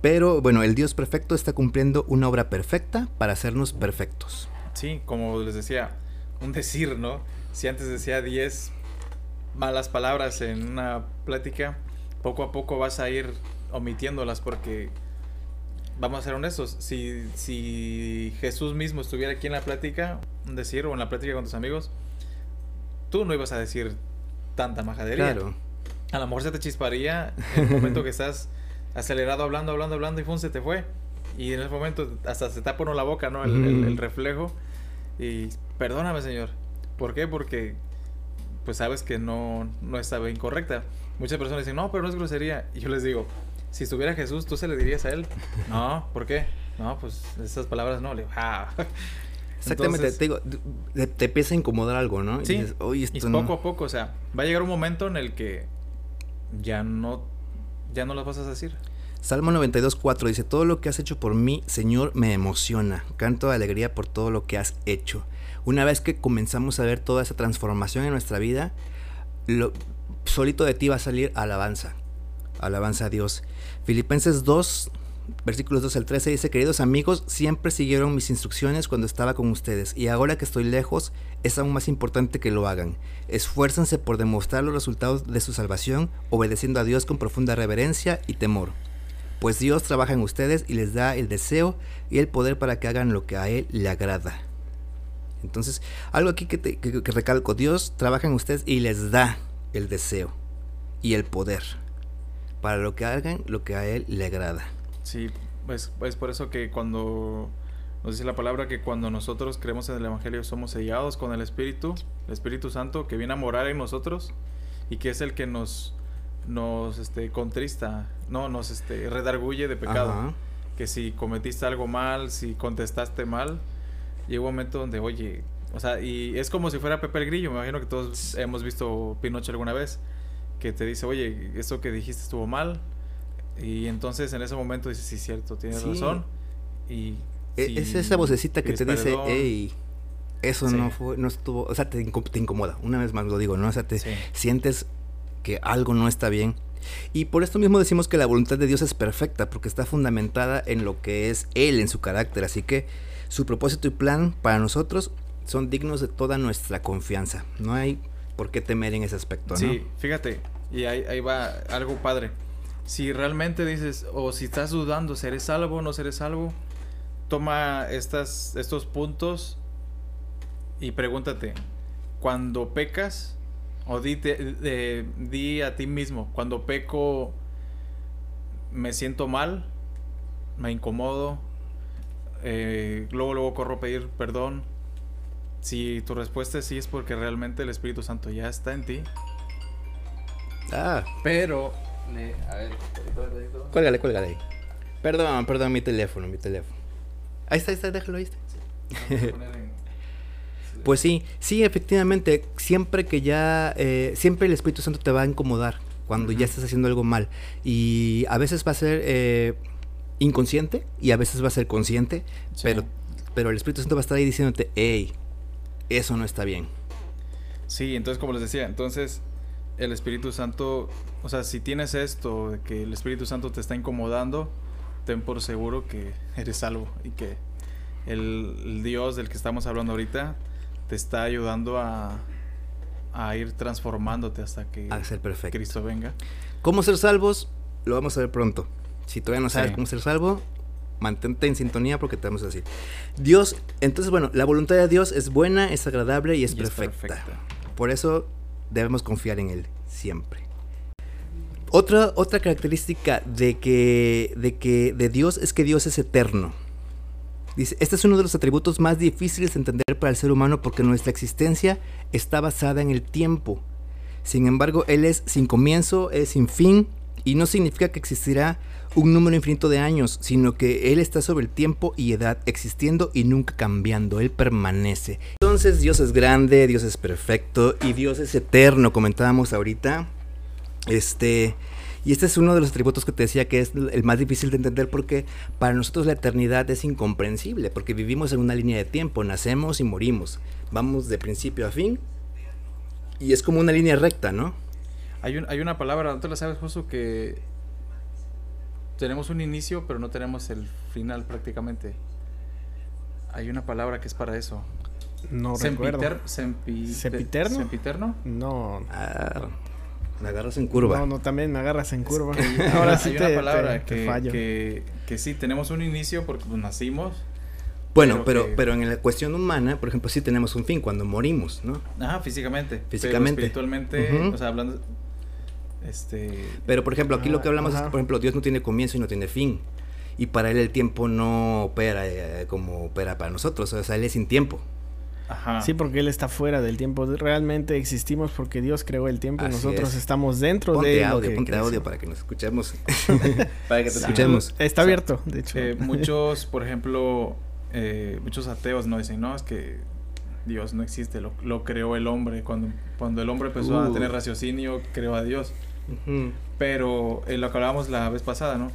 Pero bueno, el Dios perfecto está cumpliendo una obra perfecta para hacernos perfectos. Sí, como les decía, un decir, ¿no? Si antes decía 10 malas palabras en una plática, poco a poco vas a ir omitiéndolas porque, vamos a ser honestos, si, si Jesús mismo estuviera aquí en la plática, decir, o en la plática con tus amigos, tú no ibas a decir tanta majadería. Claro. A lo mejor se te chisparía en el momento que estás acelerado hablando, hablando, hablando y fun, se te fue. Y en ese momento hasta se tapa uno la boca, ¿no? El, reflejo. Y perdóname, señor. ¿Por qué? Porque pues sabes que no, no estaba incorrecta. Muchas personas dicen, no, pero no es grosería. Y yo les digo, si estuviera Jesús, ¿tú se le dirías a él? *laughs* no, ¿por qué? No, pues esas palabras no. Le ah. *laughs* Exactamente, te digo, te, empieza a incomodar algo, ¿no? Sí, y, poco a poco, o sea, va a llegar un momento en el que ya no, ya no las vas a decir. Salmo 92.4 dice, todo lo que has hecho por mí, Señor, me emociona. Canto de alegría por todo lo que has hecho. Una vez que comenzamos a ver toda esa transformación en nuestra vida, lo, solito de ti va a salir alabanza. Alabanza a Dios. Filipenses 2, versículos 2 al 13 dice, queridos amigos, siempre siguieron mis instrucciones cuando estaba con ustedes y ahora que estoy lejos es aún más importante que lo hagan. Esfuércense por demostrar los resultados de su salvación, obedeciendo a Dios con profunda reverencia y temor. Pues Dios trabaja en ustedes y les da el deseo y el poder para que hagan lo que a Él le agrada. Entonces, algo aquí que, te, que, que recalco, Dios trabaja en ustedes y les da el deseo y el poder para lo que hagan lo que a Él le agrada. Sí, pues, es por eso que cuando nos dice la palabra que cuando nosotros creemos en el Evangelio somos sellados con el Espíritu, el Espíritu Santo que viene a morar en nosotros y que es el que nos, nos este, contrista, no, nos este, redarguye de pecado. Ajá. Que si cometiste algo mal, si contestaste mal, llega un momento donde, oye, o sea, y es como si fuera Pepe el Grillo, me imagino que todos hemos visto Pinocho alguna vez, que te dice, oye, eso que dijiste estuvo mal, y entonces en ese momento dices, sí, cierto, tienes Sí. razón, y... E- es esa vocecita que te dice, hey, eso Sí. no fue, no estuvo, o sea, te, te incomoda, una vez más lo digo, ¿no? O sea, te sientes que algo no está bien. Y por esto mismo decimos que la voluntad de Dios es perfecta, porque está fundamentada en lo que es Él, en su carácter. Así que su propósito y plan para nosotros son dignos de toda nuestra confianza. No hay por qué temer en ese aspecto, ¿no? Sí, fíjate, y ahí, ahí va algo padre. Si realmente dices, o si estás dudando, ¿seré salvo o no seré salvo? Toma estas, estos puntos y pregúntate, cuando pecas, o di, te- de- di a ti mismo, cuando peco, me siento mal, me incomodo, eh, luego, luego corro a pedir perdón. Si tu respuesta es sí, es porque realmente el Espíritu Santo ya está en ti. Ah, Pero. a ver, cuélgale, cuélgale ahí. Perdón, perdón, mi teléfono, mi teléfono. Ahí está, ahí está, déjalo ahí. está. Pues sí, sí, efectivamente, siempre que ya, eh, siempre el Espíritu Santo te va a incomodar cuando ya estás haciendo algo mal. Y a veces va a ser eh, inconsciente y a veces va a ser consciente, Sí. pero, pero el Espíritu Santo va a estar ahí diciéndote, hey, eso no está bien. Sí, entonces, como les decía, entonces el Espíritu Santo, o sea, si tienes esto, de que el Espíritu Santo te está incomodando, ten por seguro que *laughs* eres salvo y que el, el Dios del que estamos hablando ahorita te está ayudando a, a ir transformándote hasta que A ser perfecto. Cristo venga. ¿Cómo ser salvos? Lo vamos a ver pronto. Si todavía no sabes Sí. cómo ser salvo, mantente en sintonía porque te vamos a decir. Dios, entonces bueno, la voluntad de Dios es buena, es agradable y es, Y perfecta. Por eso debemos confiar en Él siempre. Otra, otra característica de que, de que de Dios es que Dios es eterno. Dice, este es uno de los atributos más difíciles de entender para el ser humano porque nuestra existencia está basada en el tiempo. Sin embargo, Él es sin comienzo, es sin fin, y no significa que existirá un número infinito de años, sino que Él está sobre el tiempo y edad, existiendo y nunca cambiando, Él permanece. Entonces Dios es grande, Dios es perfecto y Dios es eterno, comentábamos ahorita. Este, y este es uno de los atributos que te decía que es el más difícil de entender porque para nosotros la eternidad es incomprensible, porque vivimos en una línea de tiempo, nacemos y morimos, vamos de principio a fin y es como una línea recta, ¿no? Hay, un, hay una palabra, ¿no te la sabes, Josu? Que tenemos un inicio, pero no tenemos el final prácticamente. Hay una palabra que es para eso. No recuerdo. Sempiter- sempi- ¿Sempiterno? ¿Sempiterno? No. Ah, me agarras en curva. No, no, también me agarras en curva. *laughs* Hay Ahora una- sí hay te, una palabra te- te que, fallo. que, que sí, tenemos un inicio porque pues, nacimos. bueno, pero pero, que- pero en la cuestión humana, por ejemplo, sí tenemos un fin cuando morimos, ¿no? Ajá, físicamente. Físicamente. Pero espiritualmente, o sea, hablando... Este... Pero por ejemplo, aquí lo que Ah, hablamos es que, por ejemplo, Dios no tiene comienzo y no tiene fin. Y para él el tiempo no opera eh, como opera para nosotros. O sea, él es sin tiempo. Ajá. Sí, porque Él está fuera del tiempo. Realmente existimos porque Dios creó el tiempo y nosotros es. estamos dentro Ponte de audio, que ponte creció. audio para que nos escuchemos. *laughs* Para que te escuchemos. Está O sea, abierto, de hecho. Eh, *laughs* muchos, por ejemplo, eh, muchos ateos no dicen, no, es que Dios no existe, lo, lo creó el hombre. Cuando, cuando el hombre empezó a Uh. tener raciocinio, creó a Dios. Pero eh, lo que hablábamos la vez pasada, ¿no?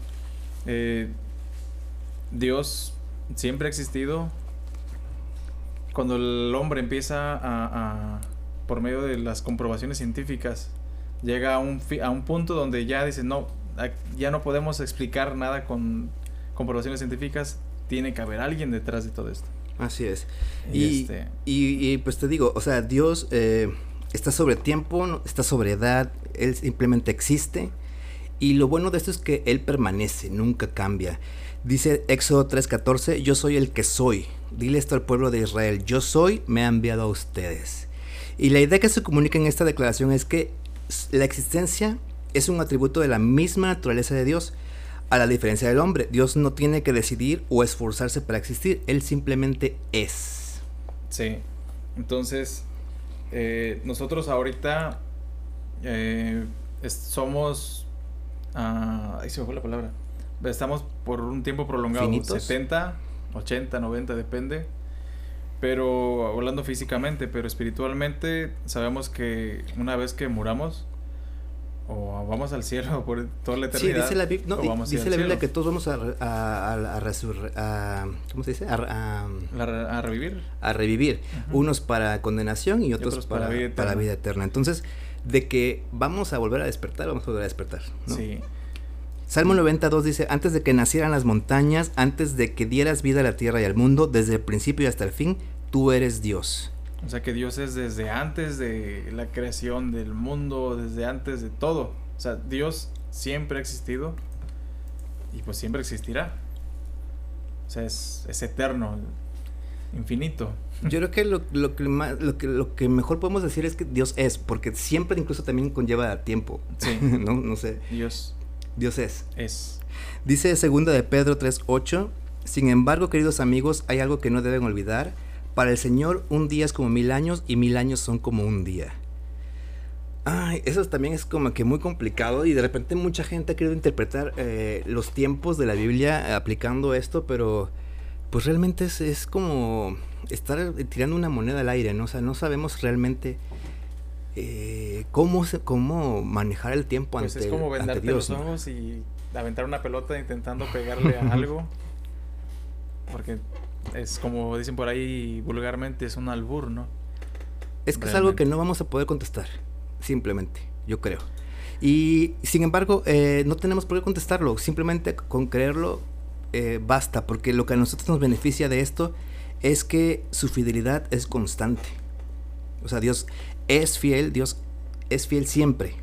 Eh, Dios siempre ha existido. Cuando el hombre empieza a, a- por medio de las comprobaciones científicas, llega a un, fi- a un punto donde ya dice, no, ya no podemos explicar nada con comprobaciones científicas, tiene que haber alguien detrás de todo esto. Así es. Y Y, este- y- y, pues te digo, o sea, Dios eh, está sobre tiempo, está sobre edad, Él simplemente existe. Y lo bueno de esto es que Él permanece, nunca cambia. Dice Éxodo 3:14, yo soy el que soy. Dile esto al pueblo de Israel, yo soy, me ha enviado a ustedes. Y la idea que se comunica en esta declaración es que la existencia es un atributo de la misma naturaleza de Dios, a la diferencia del hombre. Dios no tiene que decidir o esforzarse para existir, Él simplemente es. Sí, entonces eh, nosotros ahorita eh, somos... Ah, ahí se me fue la palabra. Estamos por un tiempo prolongado, 70, 80, 90, depende. Pero hablando físicamente, pero espiritualmente, sabemos que una vez que muramos, o vamos al cielo por toda la eternidad. Sí, dice la, Biblia que todos vamos a, a, a, ¿cómo se dice? A, revivir. A revivir. Unos para condenación y otros, para, para, vida eterna. Entonces, de que vamos a volver a despertar, vamos a volver a despertar. Sí. Salmo 92 dice, antes de que nacieran las montañas, antes de que dieras vida a la tierra y al mundo, desde el principio y hasta el fin, tú eres Dios. O sea que Dios es desde antes de la creación del mundo, desde antes de todo. O sea, Dios siempre ha existido y pues siempre existirá. O sea, es, eterno, infinito. Yo creo que lo, lo, que lo, que lo que mejor podemos decir es que Dios es, porque siempre incluso también conlleva tiempo. Sí. *laughs* no, no sé. Dios. Dios es. Es. Dice segunda de Pedro 3.8, sin embargo, queridos amigos, hay algo que no deben olvidar. Para el Señor un día es como mil años y mil años son como un día. Ay, eso también es como que muy complicado y de repente mucha gente ha querido interpretar eh, los tiempos de la Biblia aplicando esto, pero pues realmente es, es, como estar tirando una moneda al aire, ¿no? O sea, no sabemos realmente eh, cómo, se, cómo manejar el tiempo pues ante es como vendarte los ojos y aventar una pelota intentando pegarle a *laughs* algo. Porque es como dicen por ahí vulgarmente, es un albur, ¿no? Es que es algo que no vamos a poder contestar, simplemente, yo creo. Y sin embargo, eh, no tenemos por qué contestarlo, simplemente con creerlo eh, basta, porque lo que a nosotros nos beneficia de esto es que su fidelidad es constante. O sea, Dios es fiel, Dios es fiel siempre.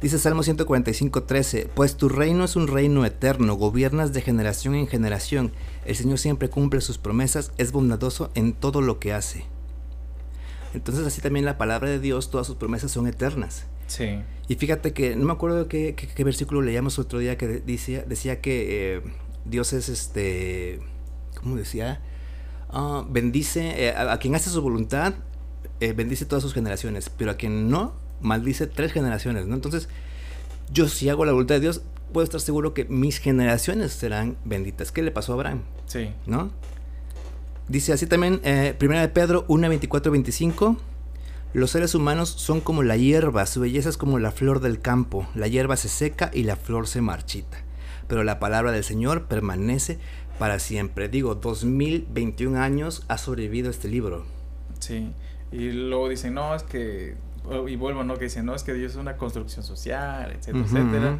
Dice Salmo 145, 13, pues tu reino es un reino eterno, gobiernas de generación en generación, el Señor siempre cumple sus promesas, es bondadoso en todo lo que hace. Entonces así también la palabra de Dios, todas sus promesas son eternas. Sí. Y fíjate que, no me acuerdo qué, qué, versículo leíamos otro día que decía, decía que eh, Dios es este, ¿cómo decía? Ah, bendice, eh, a, quien hace su voluntad, eh, bendice todas sus generaciones, pero a quien no, maldice tres generaciones, ¿no? Entonces, yo si hago la voluntad de Dios, puedo estar seguro que mis generaciones serán benditas. ¿Qué le pasó a Abraham? Sí. ¿No? Dice así también, eh, primera de Pedro 1, 24, 25. Los seres humanos son como la hierba, su belleza es como la flor del campo. La hierba se seca y la flor se marchita. Pero la palabra del Señor permanece para siempre. Digo, 2021 años ha sobrevivido este libro. Sí. Y luego dicen, no, es que y vuelvo, ¿no? Que dicen, no, es que Dios es una construcción social, etcétera, etcétera.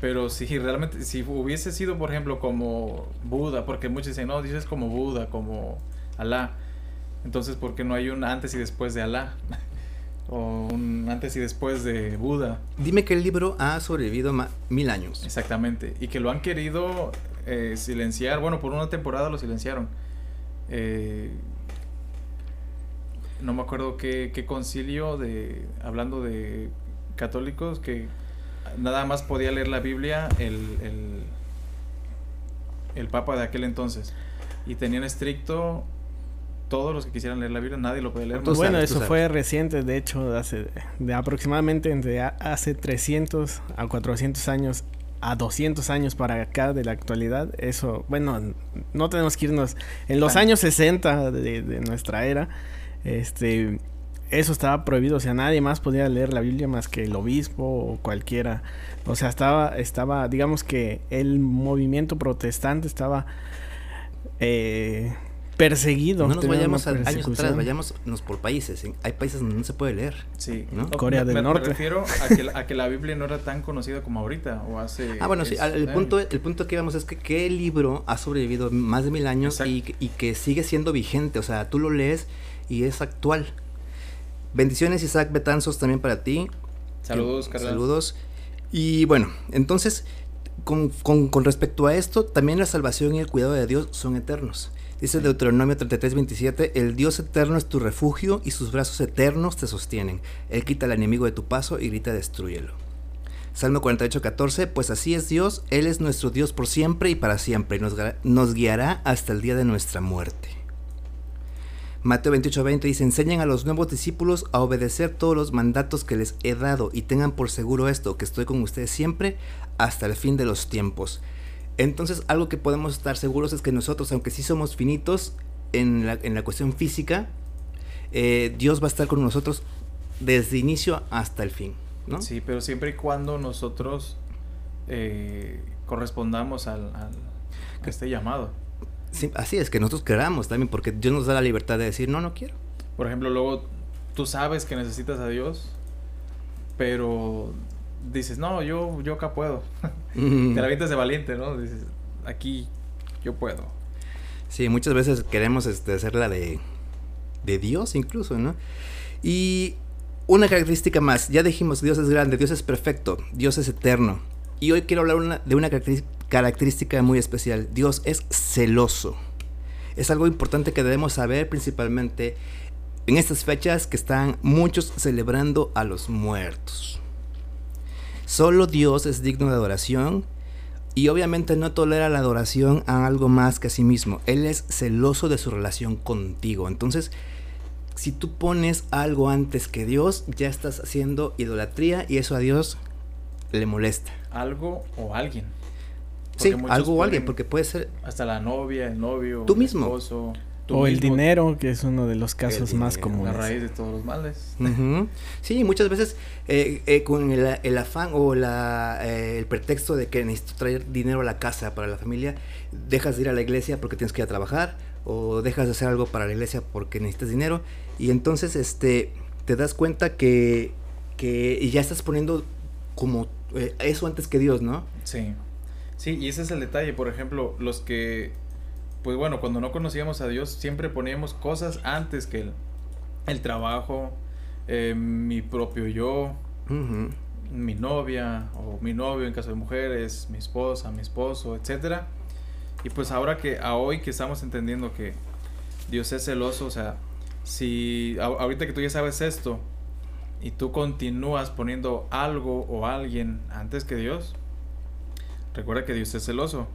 Pero si realmente, si hubiese sido, por ejemplo, como Buda, porque muchos dicen, no, Dios es como Buda, como Alá. Entonces, ¿por qué no hay un antes y después de Alá? O un antes y después de Buda. Dime que el libro ha sobrevivido mil años. Exactamente. Y que lo han querido eh, silenciar. Bueno, por una temporada lo silenciaron. Eh, no me acuerdo qué, qué concilio de hablando de católicos que nada más podía leer la Biblia el, el, el Papa de aquel entonces y tenían estricto todos los que quisieran leer la Biblia, nadie lo puede leer. bueno, eso fue reciente, de hecho, hace, de aproximadamente entre hace 300 a 400 años a 200 años para acá de la actualidad, eso, bueno, no tenemos que irnos en los años 60 de, de nuestra era, este, eso estaba prohibido, o sea, nadie más podía leer la Biblia más que el obispo o cualquiera. O sea, estaba, estaba, digamos que el movimiento protestante estaba eh, perseguido. No nos vayamos a años atrás, vayámonos por países. Hay países donde no se puede leer. Sí, Corea del Norte. Me refiero a que, a que, la Biblia no era tan conocida como ahorita o hace. Ah, bueno, sí. El punto, el punto que íbamos es que qué libro ha sobrevivido más de mil años y, y, que sigue siendo vigente. O sea, tú lo lees y es actual. Bendiciones Isaac Betanzos también para ti. Saludos, Carlos. Saludos. Y bueno, entonces, con, con, con, respecto a esto, también la salvación y el cuidado de Dios son eternos. Dice Deuteronomio 33, 27, el Dios eterno es tu refugio y sus brazos eternos te sostienen. Él quita al enemigo de tu paso y grita, destruyelo. Salmo 48, 14, pues así es Dios, Él es nuestro Dios por siempre y para siempre, y nos, nos guiará hasta el día de nuestra muerte. Mateo 28, 20 dice, enseñen a los nuevos discípulos a obedecer todos los mandatos que les he dado y tengan por seguro esto, que estoy con ustedes siempre hasta el fin de los tiempos. Entonces algo que podemos estar seguros es que nosotros, aunque sí somos finitos en la, en la cuestión física, eh, Dios va a estar con nosotros desde inicio hasta el fin. ¿no? Sí, pero siempre y cuando nosotros eh, correspondamos al, al, a este llamado. Sí, así es, que nosotros queramos también, porque Dios nos da la libertad de decir, no, no quiero. Por ejemplo, luego tú sabes que necesitas a Dios, pero dices, no, yo, yo acá puedo. *laughs* Te la avientas de valiente, ¿no? Dices, aquí yo puedo. Sí, muchas veces queremos este, hacer la de, de Dios incluso, ¿no? Y una característica más, ya dijimos, Dios es grande, Dios es perfecto, Dios es eterno. Y hoy quiero hablar una, de una característica muy especial, Dios es celoso. Es algo importante que debemos saber principalmente en estas fechas que están muchos celebrando a los muertos. Solo Dios es digno de adoración y obviamente no tolera la adoración a algo más que a sí mismo. Él es celoso de su relación contigo. Entonces, si tú pones algo antes que Dios, ya estás haciendo idolatría y eso a Dios le molesta. Algo o alguien. Porque sí, algo o alguien, porque puede ser... Hasta la novia, el novio, tú mismo. el esposo. O el dinero, que es uno de los casos más comunes. La raíz de todos los males. Uh -huh. Sí, muchas veces eh, eh, con el, el, afán o la, eh, el pretexto de que necesito traer dinero a la casa para la familia, dejas de ir a la iglesia porque tienes que ir a trabajar o dejas de hacer algo para la iglesia porque necesitas dinero y entonces este te das cuenta que, que ya estás poniendo como eso antes que Dios, ¿no? Sí. Sí, y ese es el detalle. Por ejemplo, los que pues bueno, cuando no conocíamos a Dios, siempre poníamos cosas antes que el, el trabajo, eh, mi propio yo, uh -huh. mi novia o mi novio en caso de mujeres, mi esposa, mi esposo, etcétera. Y pues ahora que a hoy que estamos entendiendo que Dios es celoso, o sea, si a, ahorita que tú ya sabes esto y tú continúas poniendo algo o alguien antes que Dios, recuerda que Dios es celoso.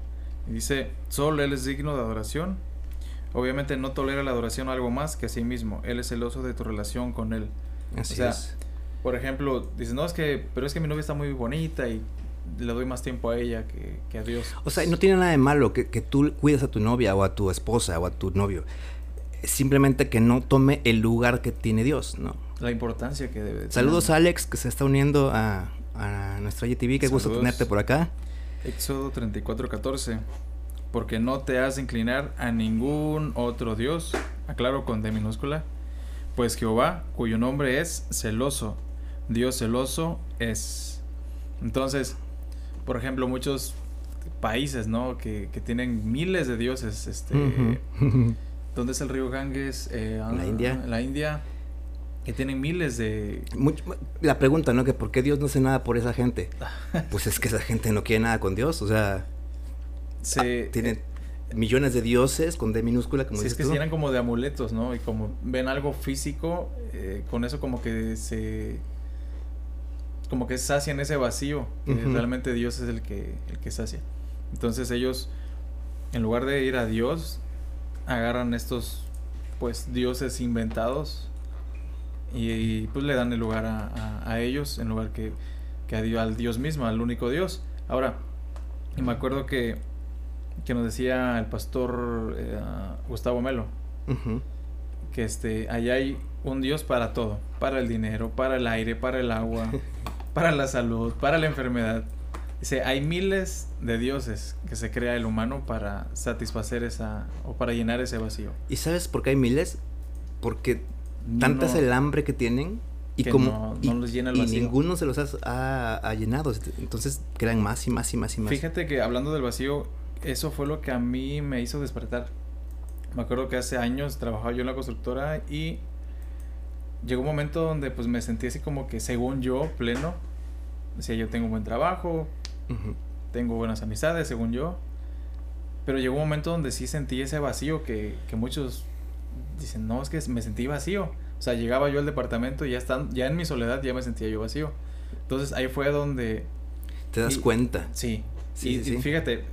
Y dice, solo Él es digno de adoración. Obviamente no tolera la adoración a algo más que a sí mismo. Él es celoso de tu relación con Él. Así o sea, es. por ejemplo, dices, no, es que, pero es que mi novia está muy bonita y le doy más tiempo a ella que, que a Dios. O sea, no tiene nada de malo que, que, tú cuides a tu novia o a tu esposa o a tu novio. Simplemente que no tome el lugar que tiene Dios, ¿no? La importancia que debe Saludos a Alex, que se está uniendo a, a nuestra YTV. Qué gusto tenerte por acá. Éxodo 34:14. Porque no te has de inclinar a ningún otro Dios, aclaro con D minúscula, pues Jehová, cuyo nombre es celoso, Dios celoso es. Entonces, por ejemplo, muchos países, ¿no? Que, que tienen miles de dioses, este... Uh *laughs* -huh. ¿Dónde es el río Ganges? Eh, la India. La India. Que tienen miles de... Mucho, la pregunta, ¿no? Que por qué Dios no hace nada por esa gente. *laughs* pues es que esa gente no quiere nada con Dios, o sea... Se, ah, tienen millones de dioses con D minúscula, como sí, dices es que tú. se llenan como de amuletos, ¿no? Y como ven algo físico, eh, con eso como que se... Como que sacian ese vacío, que uh -huh. realmente Dios es el que, el que sacia. Entonces ellos, en lugar de ir a Dios, agarran estos, pues, dioses inventados y, y pues le dan el lugar a, a, a ellos en lugar que, que a Dios, al Dios mismo, al único Dios. Ahora, y me acuerdo que, que nos decía el pastor eh, Gustavo Melo, uh -huh. que este, allá hay un Dios para todo, para el dinero, para el aire, para el agua, *laughs* para la salud, para la enfermedad. Dice, hay miles de dioses que se crea el humano para satisfacer esa o para llenar ese vacío. ¿Y sabes por qué hay miles? Porque tanta no, es el hambre que tienen y que como no, y, no les llena el vacío. y ninguno se los ha, llenado. Entonces crean más y más y más y más. Fíjate que hablando del vacío, eso fue lo que a mí me hizo despertar. Me acuerdo que hace años trabajaba yo en la constructora y llegó un momento donde pues me sentí así como que según yo, pleno, decía yo tengo un buen trabajo, tengo buenas amistades, según yo. Pero llegó un momento donde sí sentí ese vacío que, que muchos dicen, no, es que me sentí vacío. O sea, llegaba yo al departamento y ya, están, ya en mi soledad ya me sentía yo vacío. Entonces ahí fue donde... Te das cuenta. Sí. sí, y, fíjate,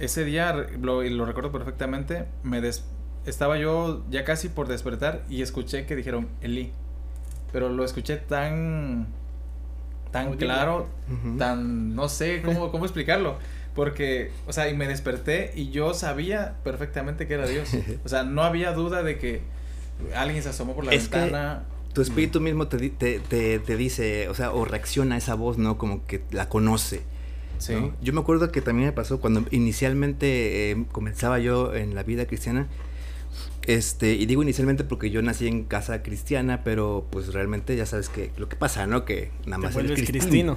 ese día, lo, lo recuerdo perfectamente, me des, estaba yo ya casi por despertar y escuché que dijeron Eli. Pero lo escuché tan tan claro, tan no sé cómo cómo explicarlo, porque o sea, y me desperté y yo sabía perfectamente que era Dios. *laughs* O sea, no había duda de que alguien se asomó por la ventana. tu espíritu mismo te, te, te, dice, o sea, o reacciona a esa voz, ¿no? Como que la conoce. Sí. Yo me acuerdo que también me pasó cuando inicialmente eh, comenzaba yo en la vida cristiana. Este, y digo inicialmente porque yo nací en casa cristiana, pero pues realmente ya sabes que lo que pasa, ¿no? Que nada más eres cristino.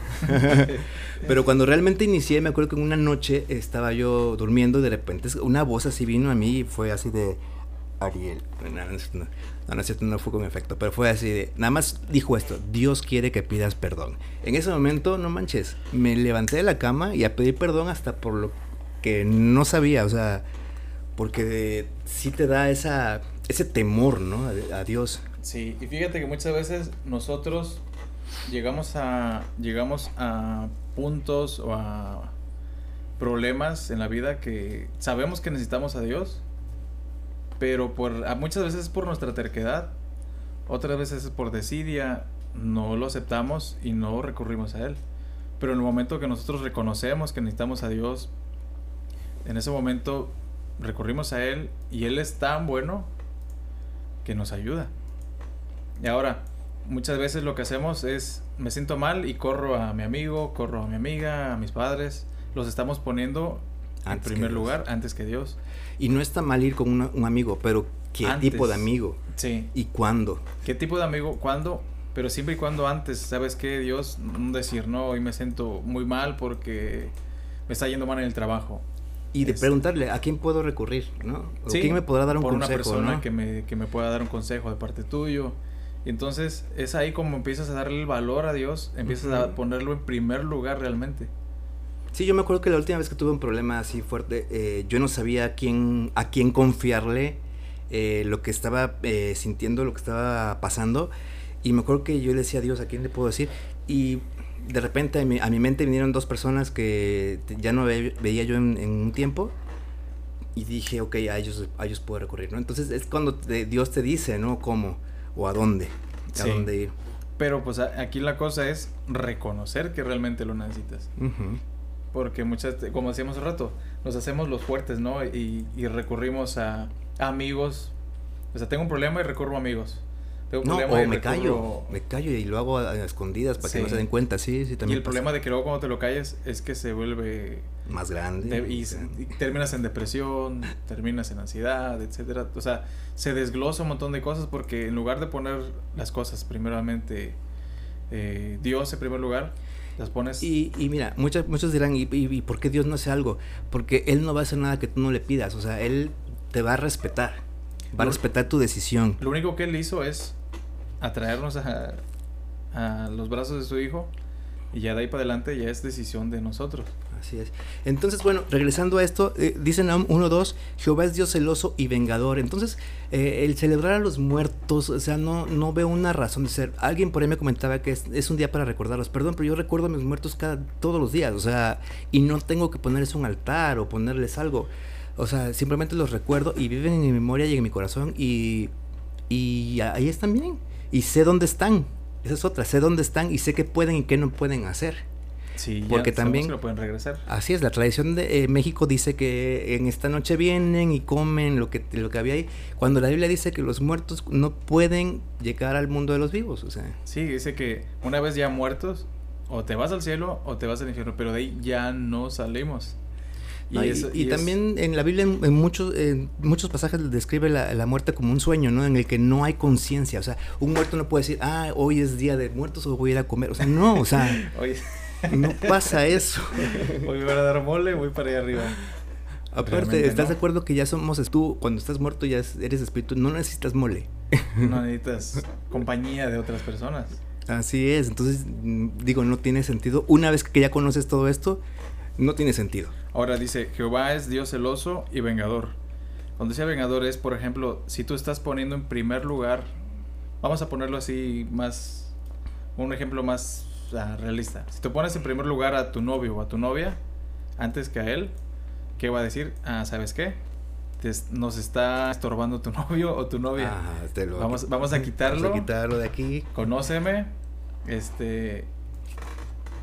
*laughs* pero cuando realmente inicié, me acuerdo que una noche estaba yo durmiendo y de repente una voz así vino a mí y fue así de Ariel. No, no, no, no fue con efecto, pero fue así de, nada más dijo esto, Dios quiere que pidas perdón. En ese momento, no manches, me levanté de la cama y a pedir perdón hasta por lo que no sabía, o sea, porque sí te da esa, ese temor, ¿no? A, Dios. Sí, y fíjate que muchas veces nosotros llegamos a, llegamos a puntos o a problemas en la vida que sabemos que necesitamos a Dios, pero por, muchas veces es por nuestra terquedad, otras veces es por desidia, no lo aceptamos y no recurrimos a Él. Pero en el momento que nosotros reconocemos que necesitamos a Dios, en ese momento recurrimos a Él y Él es tan bueno que nos ayuda. Y ahora, muchas veces lo que hacemos es, me siento mal y corro a mi amigo, corro a mi amiga, a mis padres, los estamos poniendo en primer lugar antes que Dios. Y no está mal ir con un amigo, pero ¿qué tipo de amigo? Sí. ¿Y cuándo? ¿Qué tipo de amigo? ¿Cuándo? Pero siempre y cuando antes, ¿sabes qué? Dios, no decir, no, hoy me siento muy mal porque me está yendo mal en el trabajo y de preguntarle a quién puedo recurrir, ¿no? ¿O quién me podrá dar un por consejo? una persona que, me, que me pueda dar un consejo de parte tuyo. Entonces es ahí como empiezas a darle el valor a Dios, empiezas a ponerlo en primer lugar realmente. Sí, yo me acuerdo que la última vez que tuve un problema así fuerte, eh, yo no sabía a quién, a quién confiarle eh, lo que estaba eh, sintiendo, lo que estaba pasando. Y me acuerdo que yo le decía a Dios, ¿a quién le puedo decir? Y de repente a mi, mente vinieron dos personas que ya no veía yo en, un tiempo y dije, ok, a ellos, a ellos puedo recurrir, ¿no? Entonces es cuando Dios te dice, ¿no? ¿Cómo o a dónde, a dónde ir. Pero pues aquí la cosa es reconocer que realmente lo necesitas. Porque muchas, como decíamos hace rato, nos hacemos los fuertes, ¿no? Y, y recurrimos a, a amigos. O sea, tengo un problema y recurro a amigos no, o me callo, me callo y lo hago a, escondidas para que no se den cuenta, sí, sí, también. Y el problema de que luego cuando te lo calles es que se vuelve más grande. y, terminas en depresión, terminas en ansiedad, etcétera. O sea, se desglosa un montón de cosas porque en lugar de poner las cosas primeramente eh, Dios en primer lugar, las pones... Y, y mira, muchos, muchos dirán, ¿y, ¿y, por qué Dios no hace algo? Porque Él no va a hacer nada que tú no le pidas, o sea, Él te va a respetar, va a respetar tu decisión. Lo único que Él hizo es atraernos a, a los brazos de su hijo y ya de ahí para adelante ya es decisión de nosotros. Así es. Entonces, bueno, regresando a esto, eh, dicen 1.2, Jehová es Dios celoso y vengador. Entonces, eh, el celebrar a los muertos, o sea, no, no veo una razón de ser. Alguien por ahí me comentaba que es, un día para recordarlos. Perdón, pero yo recuerdo a mis muertos cada, todos los días, o sea, y no tengo que ponerles un altar o ponerles algo. O sea, simplemente los recuerdo y viven en mi memoria y en mi corazón y, y ahí están bien y sé dónde están. Esa es otra, sé dónde están y sé qué pueden y qué no pueden hacer. Sí, porque también que lo pueden regresar. Así es, la tradición de eh, México dice que en esta noche vienen y comen lo que lo que había ahí, cuando la Biblia dice que los muertos no pueden llegar al mundo de los vivos, o sea. Sí, dice que una vez ya muertos o te vas al cielo o te vas al infierno, pero de ahí ya no salimos. Y, también en la Biblia en, muchos, en muchos pasajes describe la, muerte como un sueño, ¿no? En el que no hay conciencia. O sea, un muerto no puede decir, ah, hoy es día de muertos o voy a ir a comer. O sea, no, o sea, *laughs* no pasa eso. Hoy van a dar mole, voy para allá arriba. Aparte, ¿estás de acuerdo que ya somos tú, cuando estás muerto ya eres espíritu, no necesitas mole? No necesitas compañía de otras personas. Así es, entonces digo, no tiene sentido. Una vez que ya conoces todo esto, no tiene sentido. Ahora dice, Jehová es Dios celoso y vengador. Cuando decía vengador es, por ejemplo, si tú estás poniendo en primer lugar, vamos a ponerlo así más, un ejemplo más ah, realista. Si tú pones en primer lugar a tu novio o a tu novia antes que a él, ¿qué va a decir? Ah, ¿sabes qué? Te nos está estorbando tu *laughs* novio o tu novia. Ah, te lo- Vamos- *laughs* vamos a quitarlo. Vamos a quitarlo de aquí. Conóceme, este,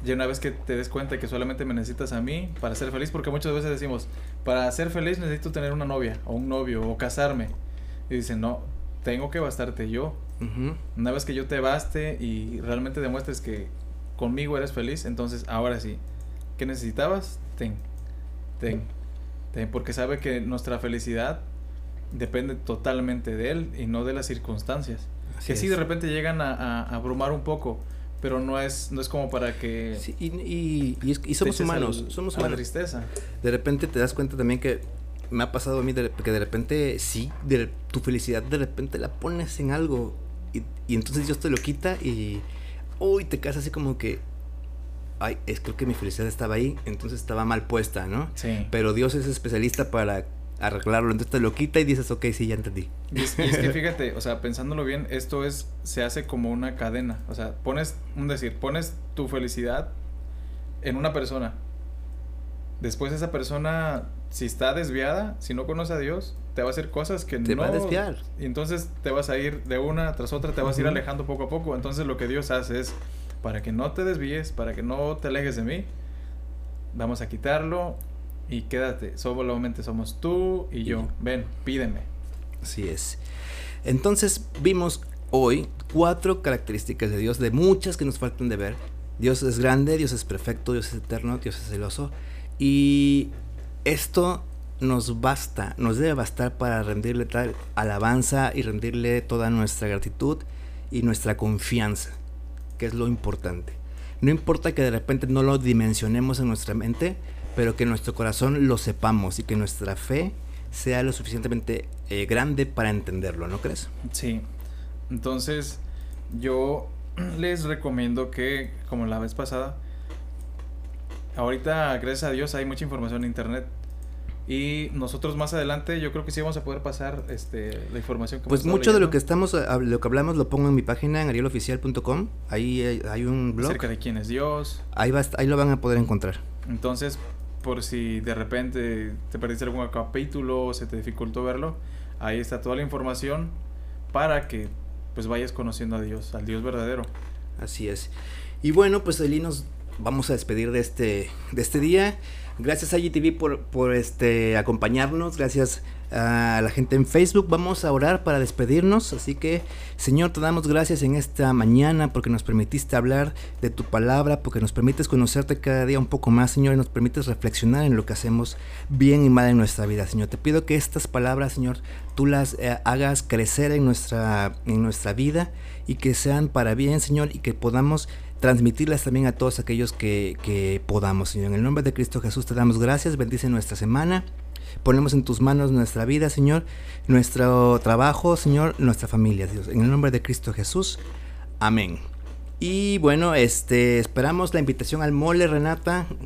y una vez que te des cuenta que solamente me necesitas a mí para ser feliz, porque muchas veces decimos, para ser feliz necesito tener una novia o un novio o casarme. Y dicen, no, tengo que bastarte yo. Ujú. Una vez que yo te baste y realmente demuestres que conmigo eres feliz, entonces ahora sí, ¿qué necesitabas? Ten, ten, ten, porque sabe que nuestra felicidad depende totalmente de él y no de las circunstancias. Así que sí es. de repente llegan a, a- a abrumar un poco, pero no es, no es como para que Sí, y, y- somos humanos, al- somos humanos. tristeza. De repente te das cuenta también que me ha pasado a mí de, que de repente sí, de, tu felicidad de repente la pones en algo y, y entonces Dios te lo quita y uy, te quedas así como que ay, es creo que mi felicidad estaba ahí, entonces estaba mal puesta, ¿no? Sí. Pero Dios es especialista para arreglarlo, entonces te lo quita y dices, ok, sí, ya entendí. Y es, y es que *laughs* fíjate, o sea, pensándolo bien, esto es, se hace como una cadena. O sea, pones, un decir, pones tu felicidad en una persona. Después esa persona, si está desviada, si no conoce a Dios, te va a hacer cosas que Te no... va a desviar. Y entonces te vas a ir de una tras otra, te vas a ir alejando poco a poco. Entonces lo que Dios hace es, para que no te desvíes, para que no te alejes de mí, vamos a quitarlo y quédate. Solamente somos tú y yo. Ven, pídeme. Así es. Entonces vimos hoy cuatro características de Dios, de muchas que nos faltan de ver. Dios es grande, Dios es perfecto, Dios es eterno, Dios es celoso. Y esto nos basta, nos debe bastar para rendirle tal alabanza y rendirle toda nuestra gratitud y nuestra confianza, que es lo importante. No importa que de repente no lo dimensionemos en nuestra mente, pero que nuestro corazón lo sepamos y que nuestra fe sea lo suficientemente eh, grande para entenderlo, ¿no crees? Sí. Entonces, yo *clears throat* les recomiendo que, como la vez pasada, ahorita, gracias a Dios, hay mucha información en internet. Y nosotros más adelante, yo creo que sí vamos a poder pasar este, la información que Pues mucho de lo que estamos, hab- lo que hablamos lo pongo en mi página en arieloficial.com. Ahí hay, hay un blog. acerca de quién es Dios. Ahí, va, ahí lo van a poder encontrar. Entonces, por si de repente te perdiste algún capítulo o se te dificultó verlo, ahí está toda la información para que pues vayas conociendo a Dios, al Dios verdadero. Así es. Y bueno, pues Eli nos vamos a despedir de este, de este día. Gracias a IGTV por, por este, acompañarnos. Gracias a la gente en Facebook. Vamos a orar para despedirnos. Así que, Señor, te damos gracias en esta mañana porque nos permitiste hablar de tu palabra, porque nos permites conocerte cada día un poco más, Señor, y nos permites reflexionar en lo que hacemos bien y mal en nuestra vida, Señor. Te pido que estas palabras, Señor, tú las eh, hagas crecer en nuestra, en nuestra vida y que sean para bien, Señor, y que podamos transmitirlas también a todos aquellos que, que podamos, Señor. En el nombre de Cristo Jesús te damos gracias, bendice nuestra semana. Ponemos en tus manos nuestra vida, Señor, nuestro trabajo, Señor, nuestra familia, Dios. En el nombre de Cristo Jesús. Amén. Y bueno, este esperamos la invitación al mole, Renata. *laughs*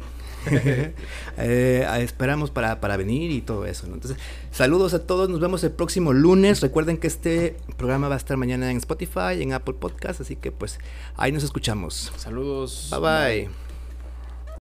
Eh, esperamos para, para venir y todo eso. ¿no? Entonces, saludos a todos. Nos vemos el próximo lunes. Recuerden que este programa va a estar mañana en Spotify, en Apple Podcast. Así que pues ahí nos escuchamos. Saludos. Bye bye.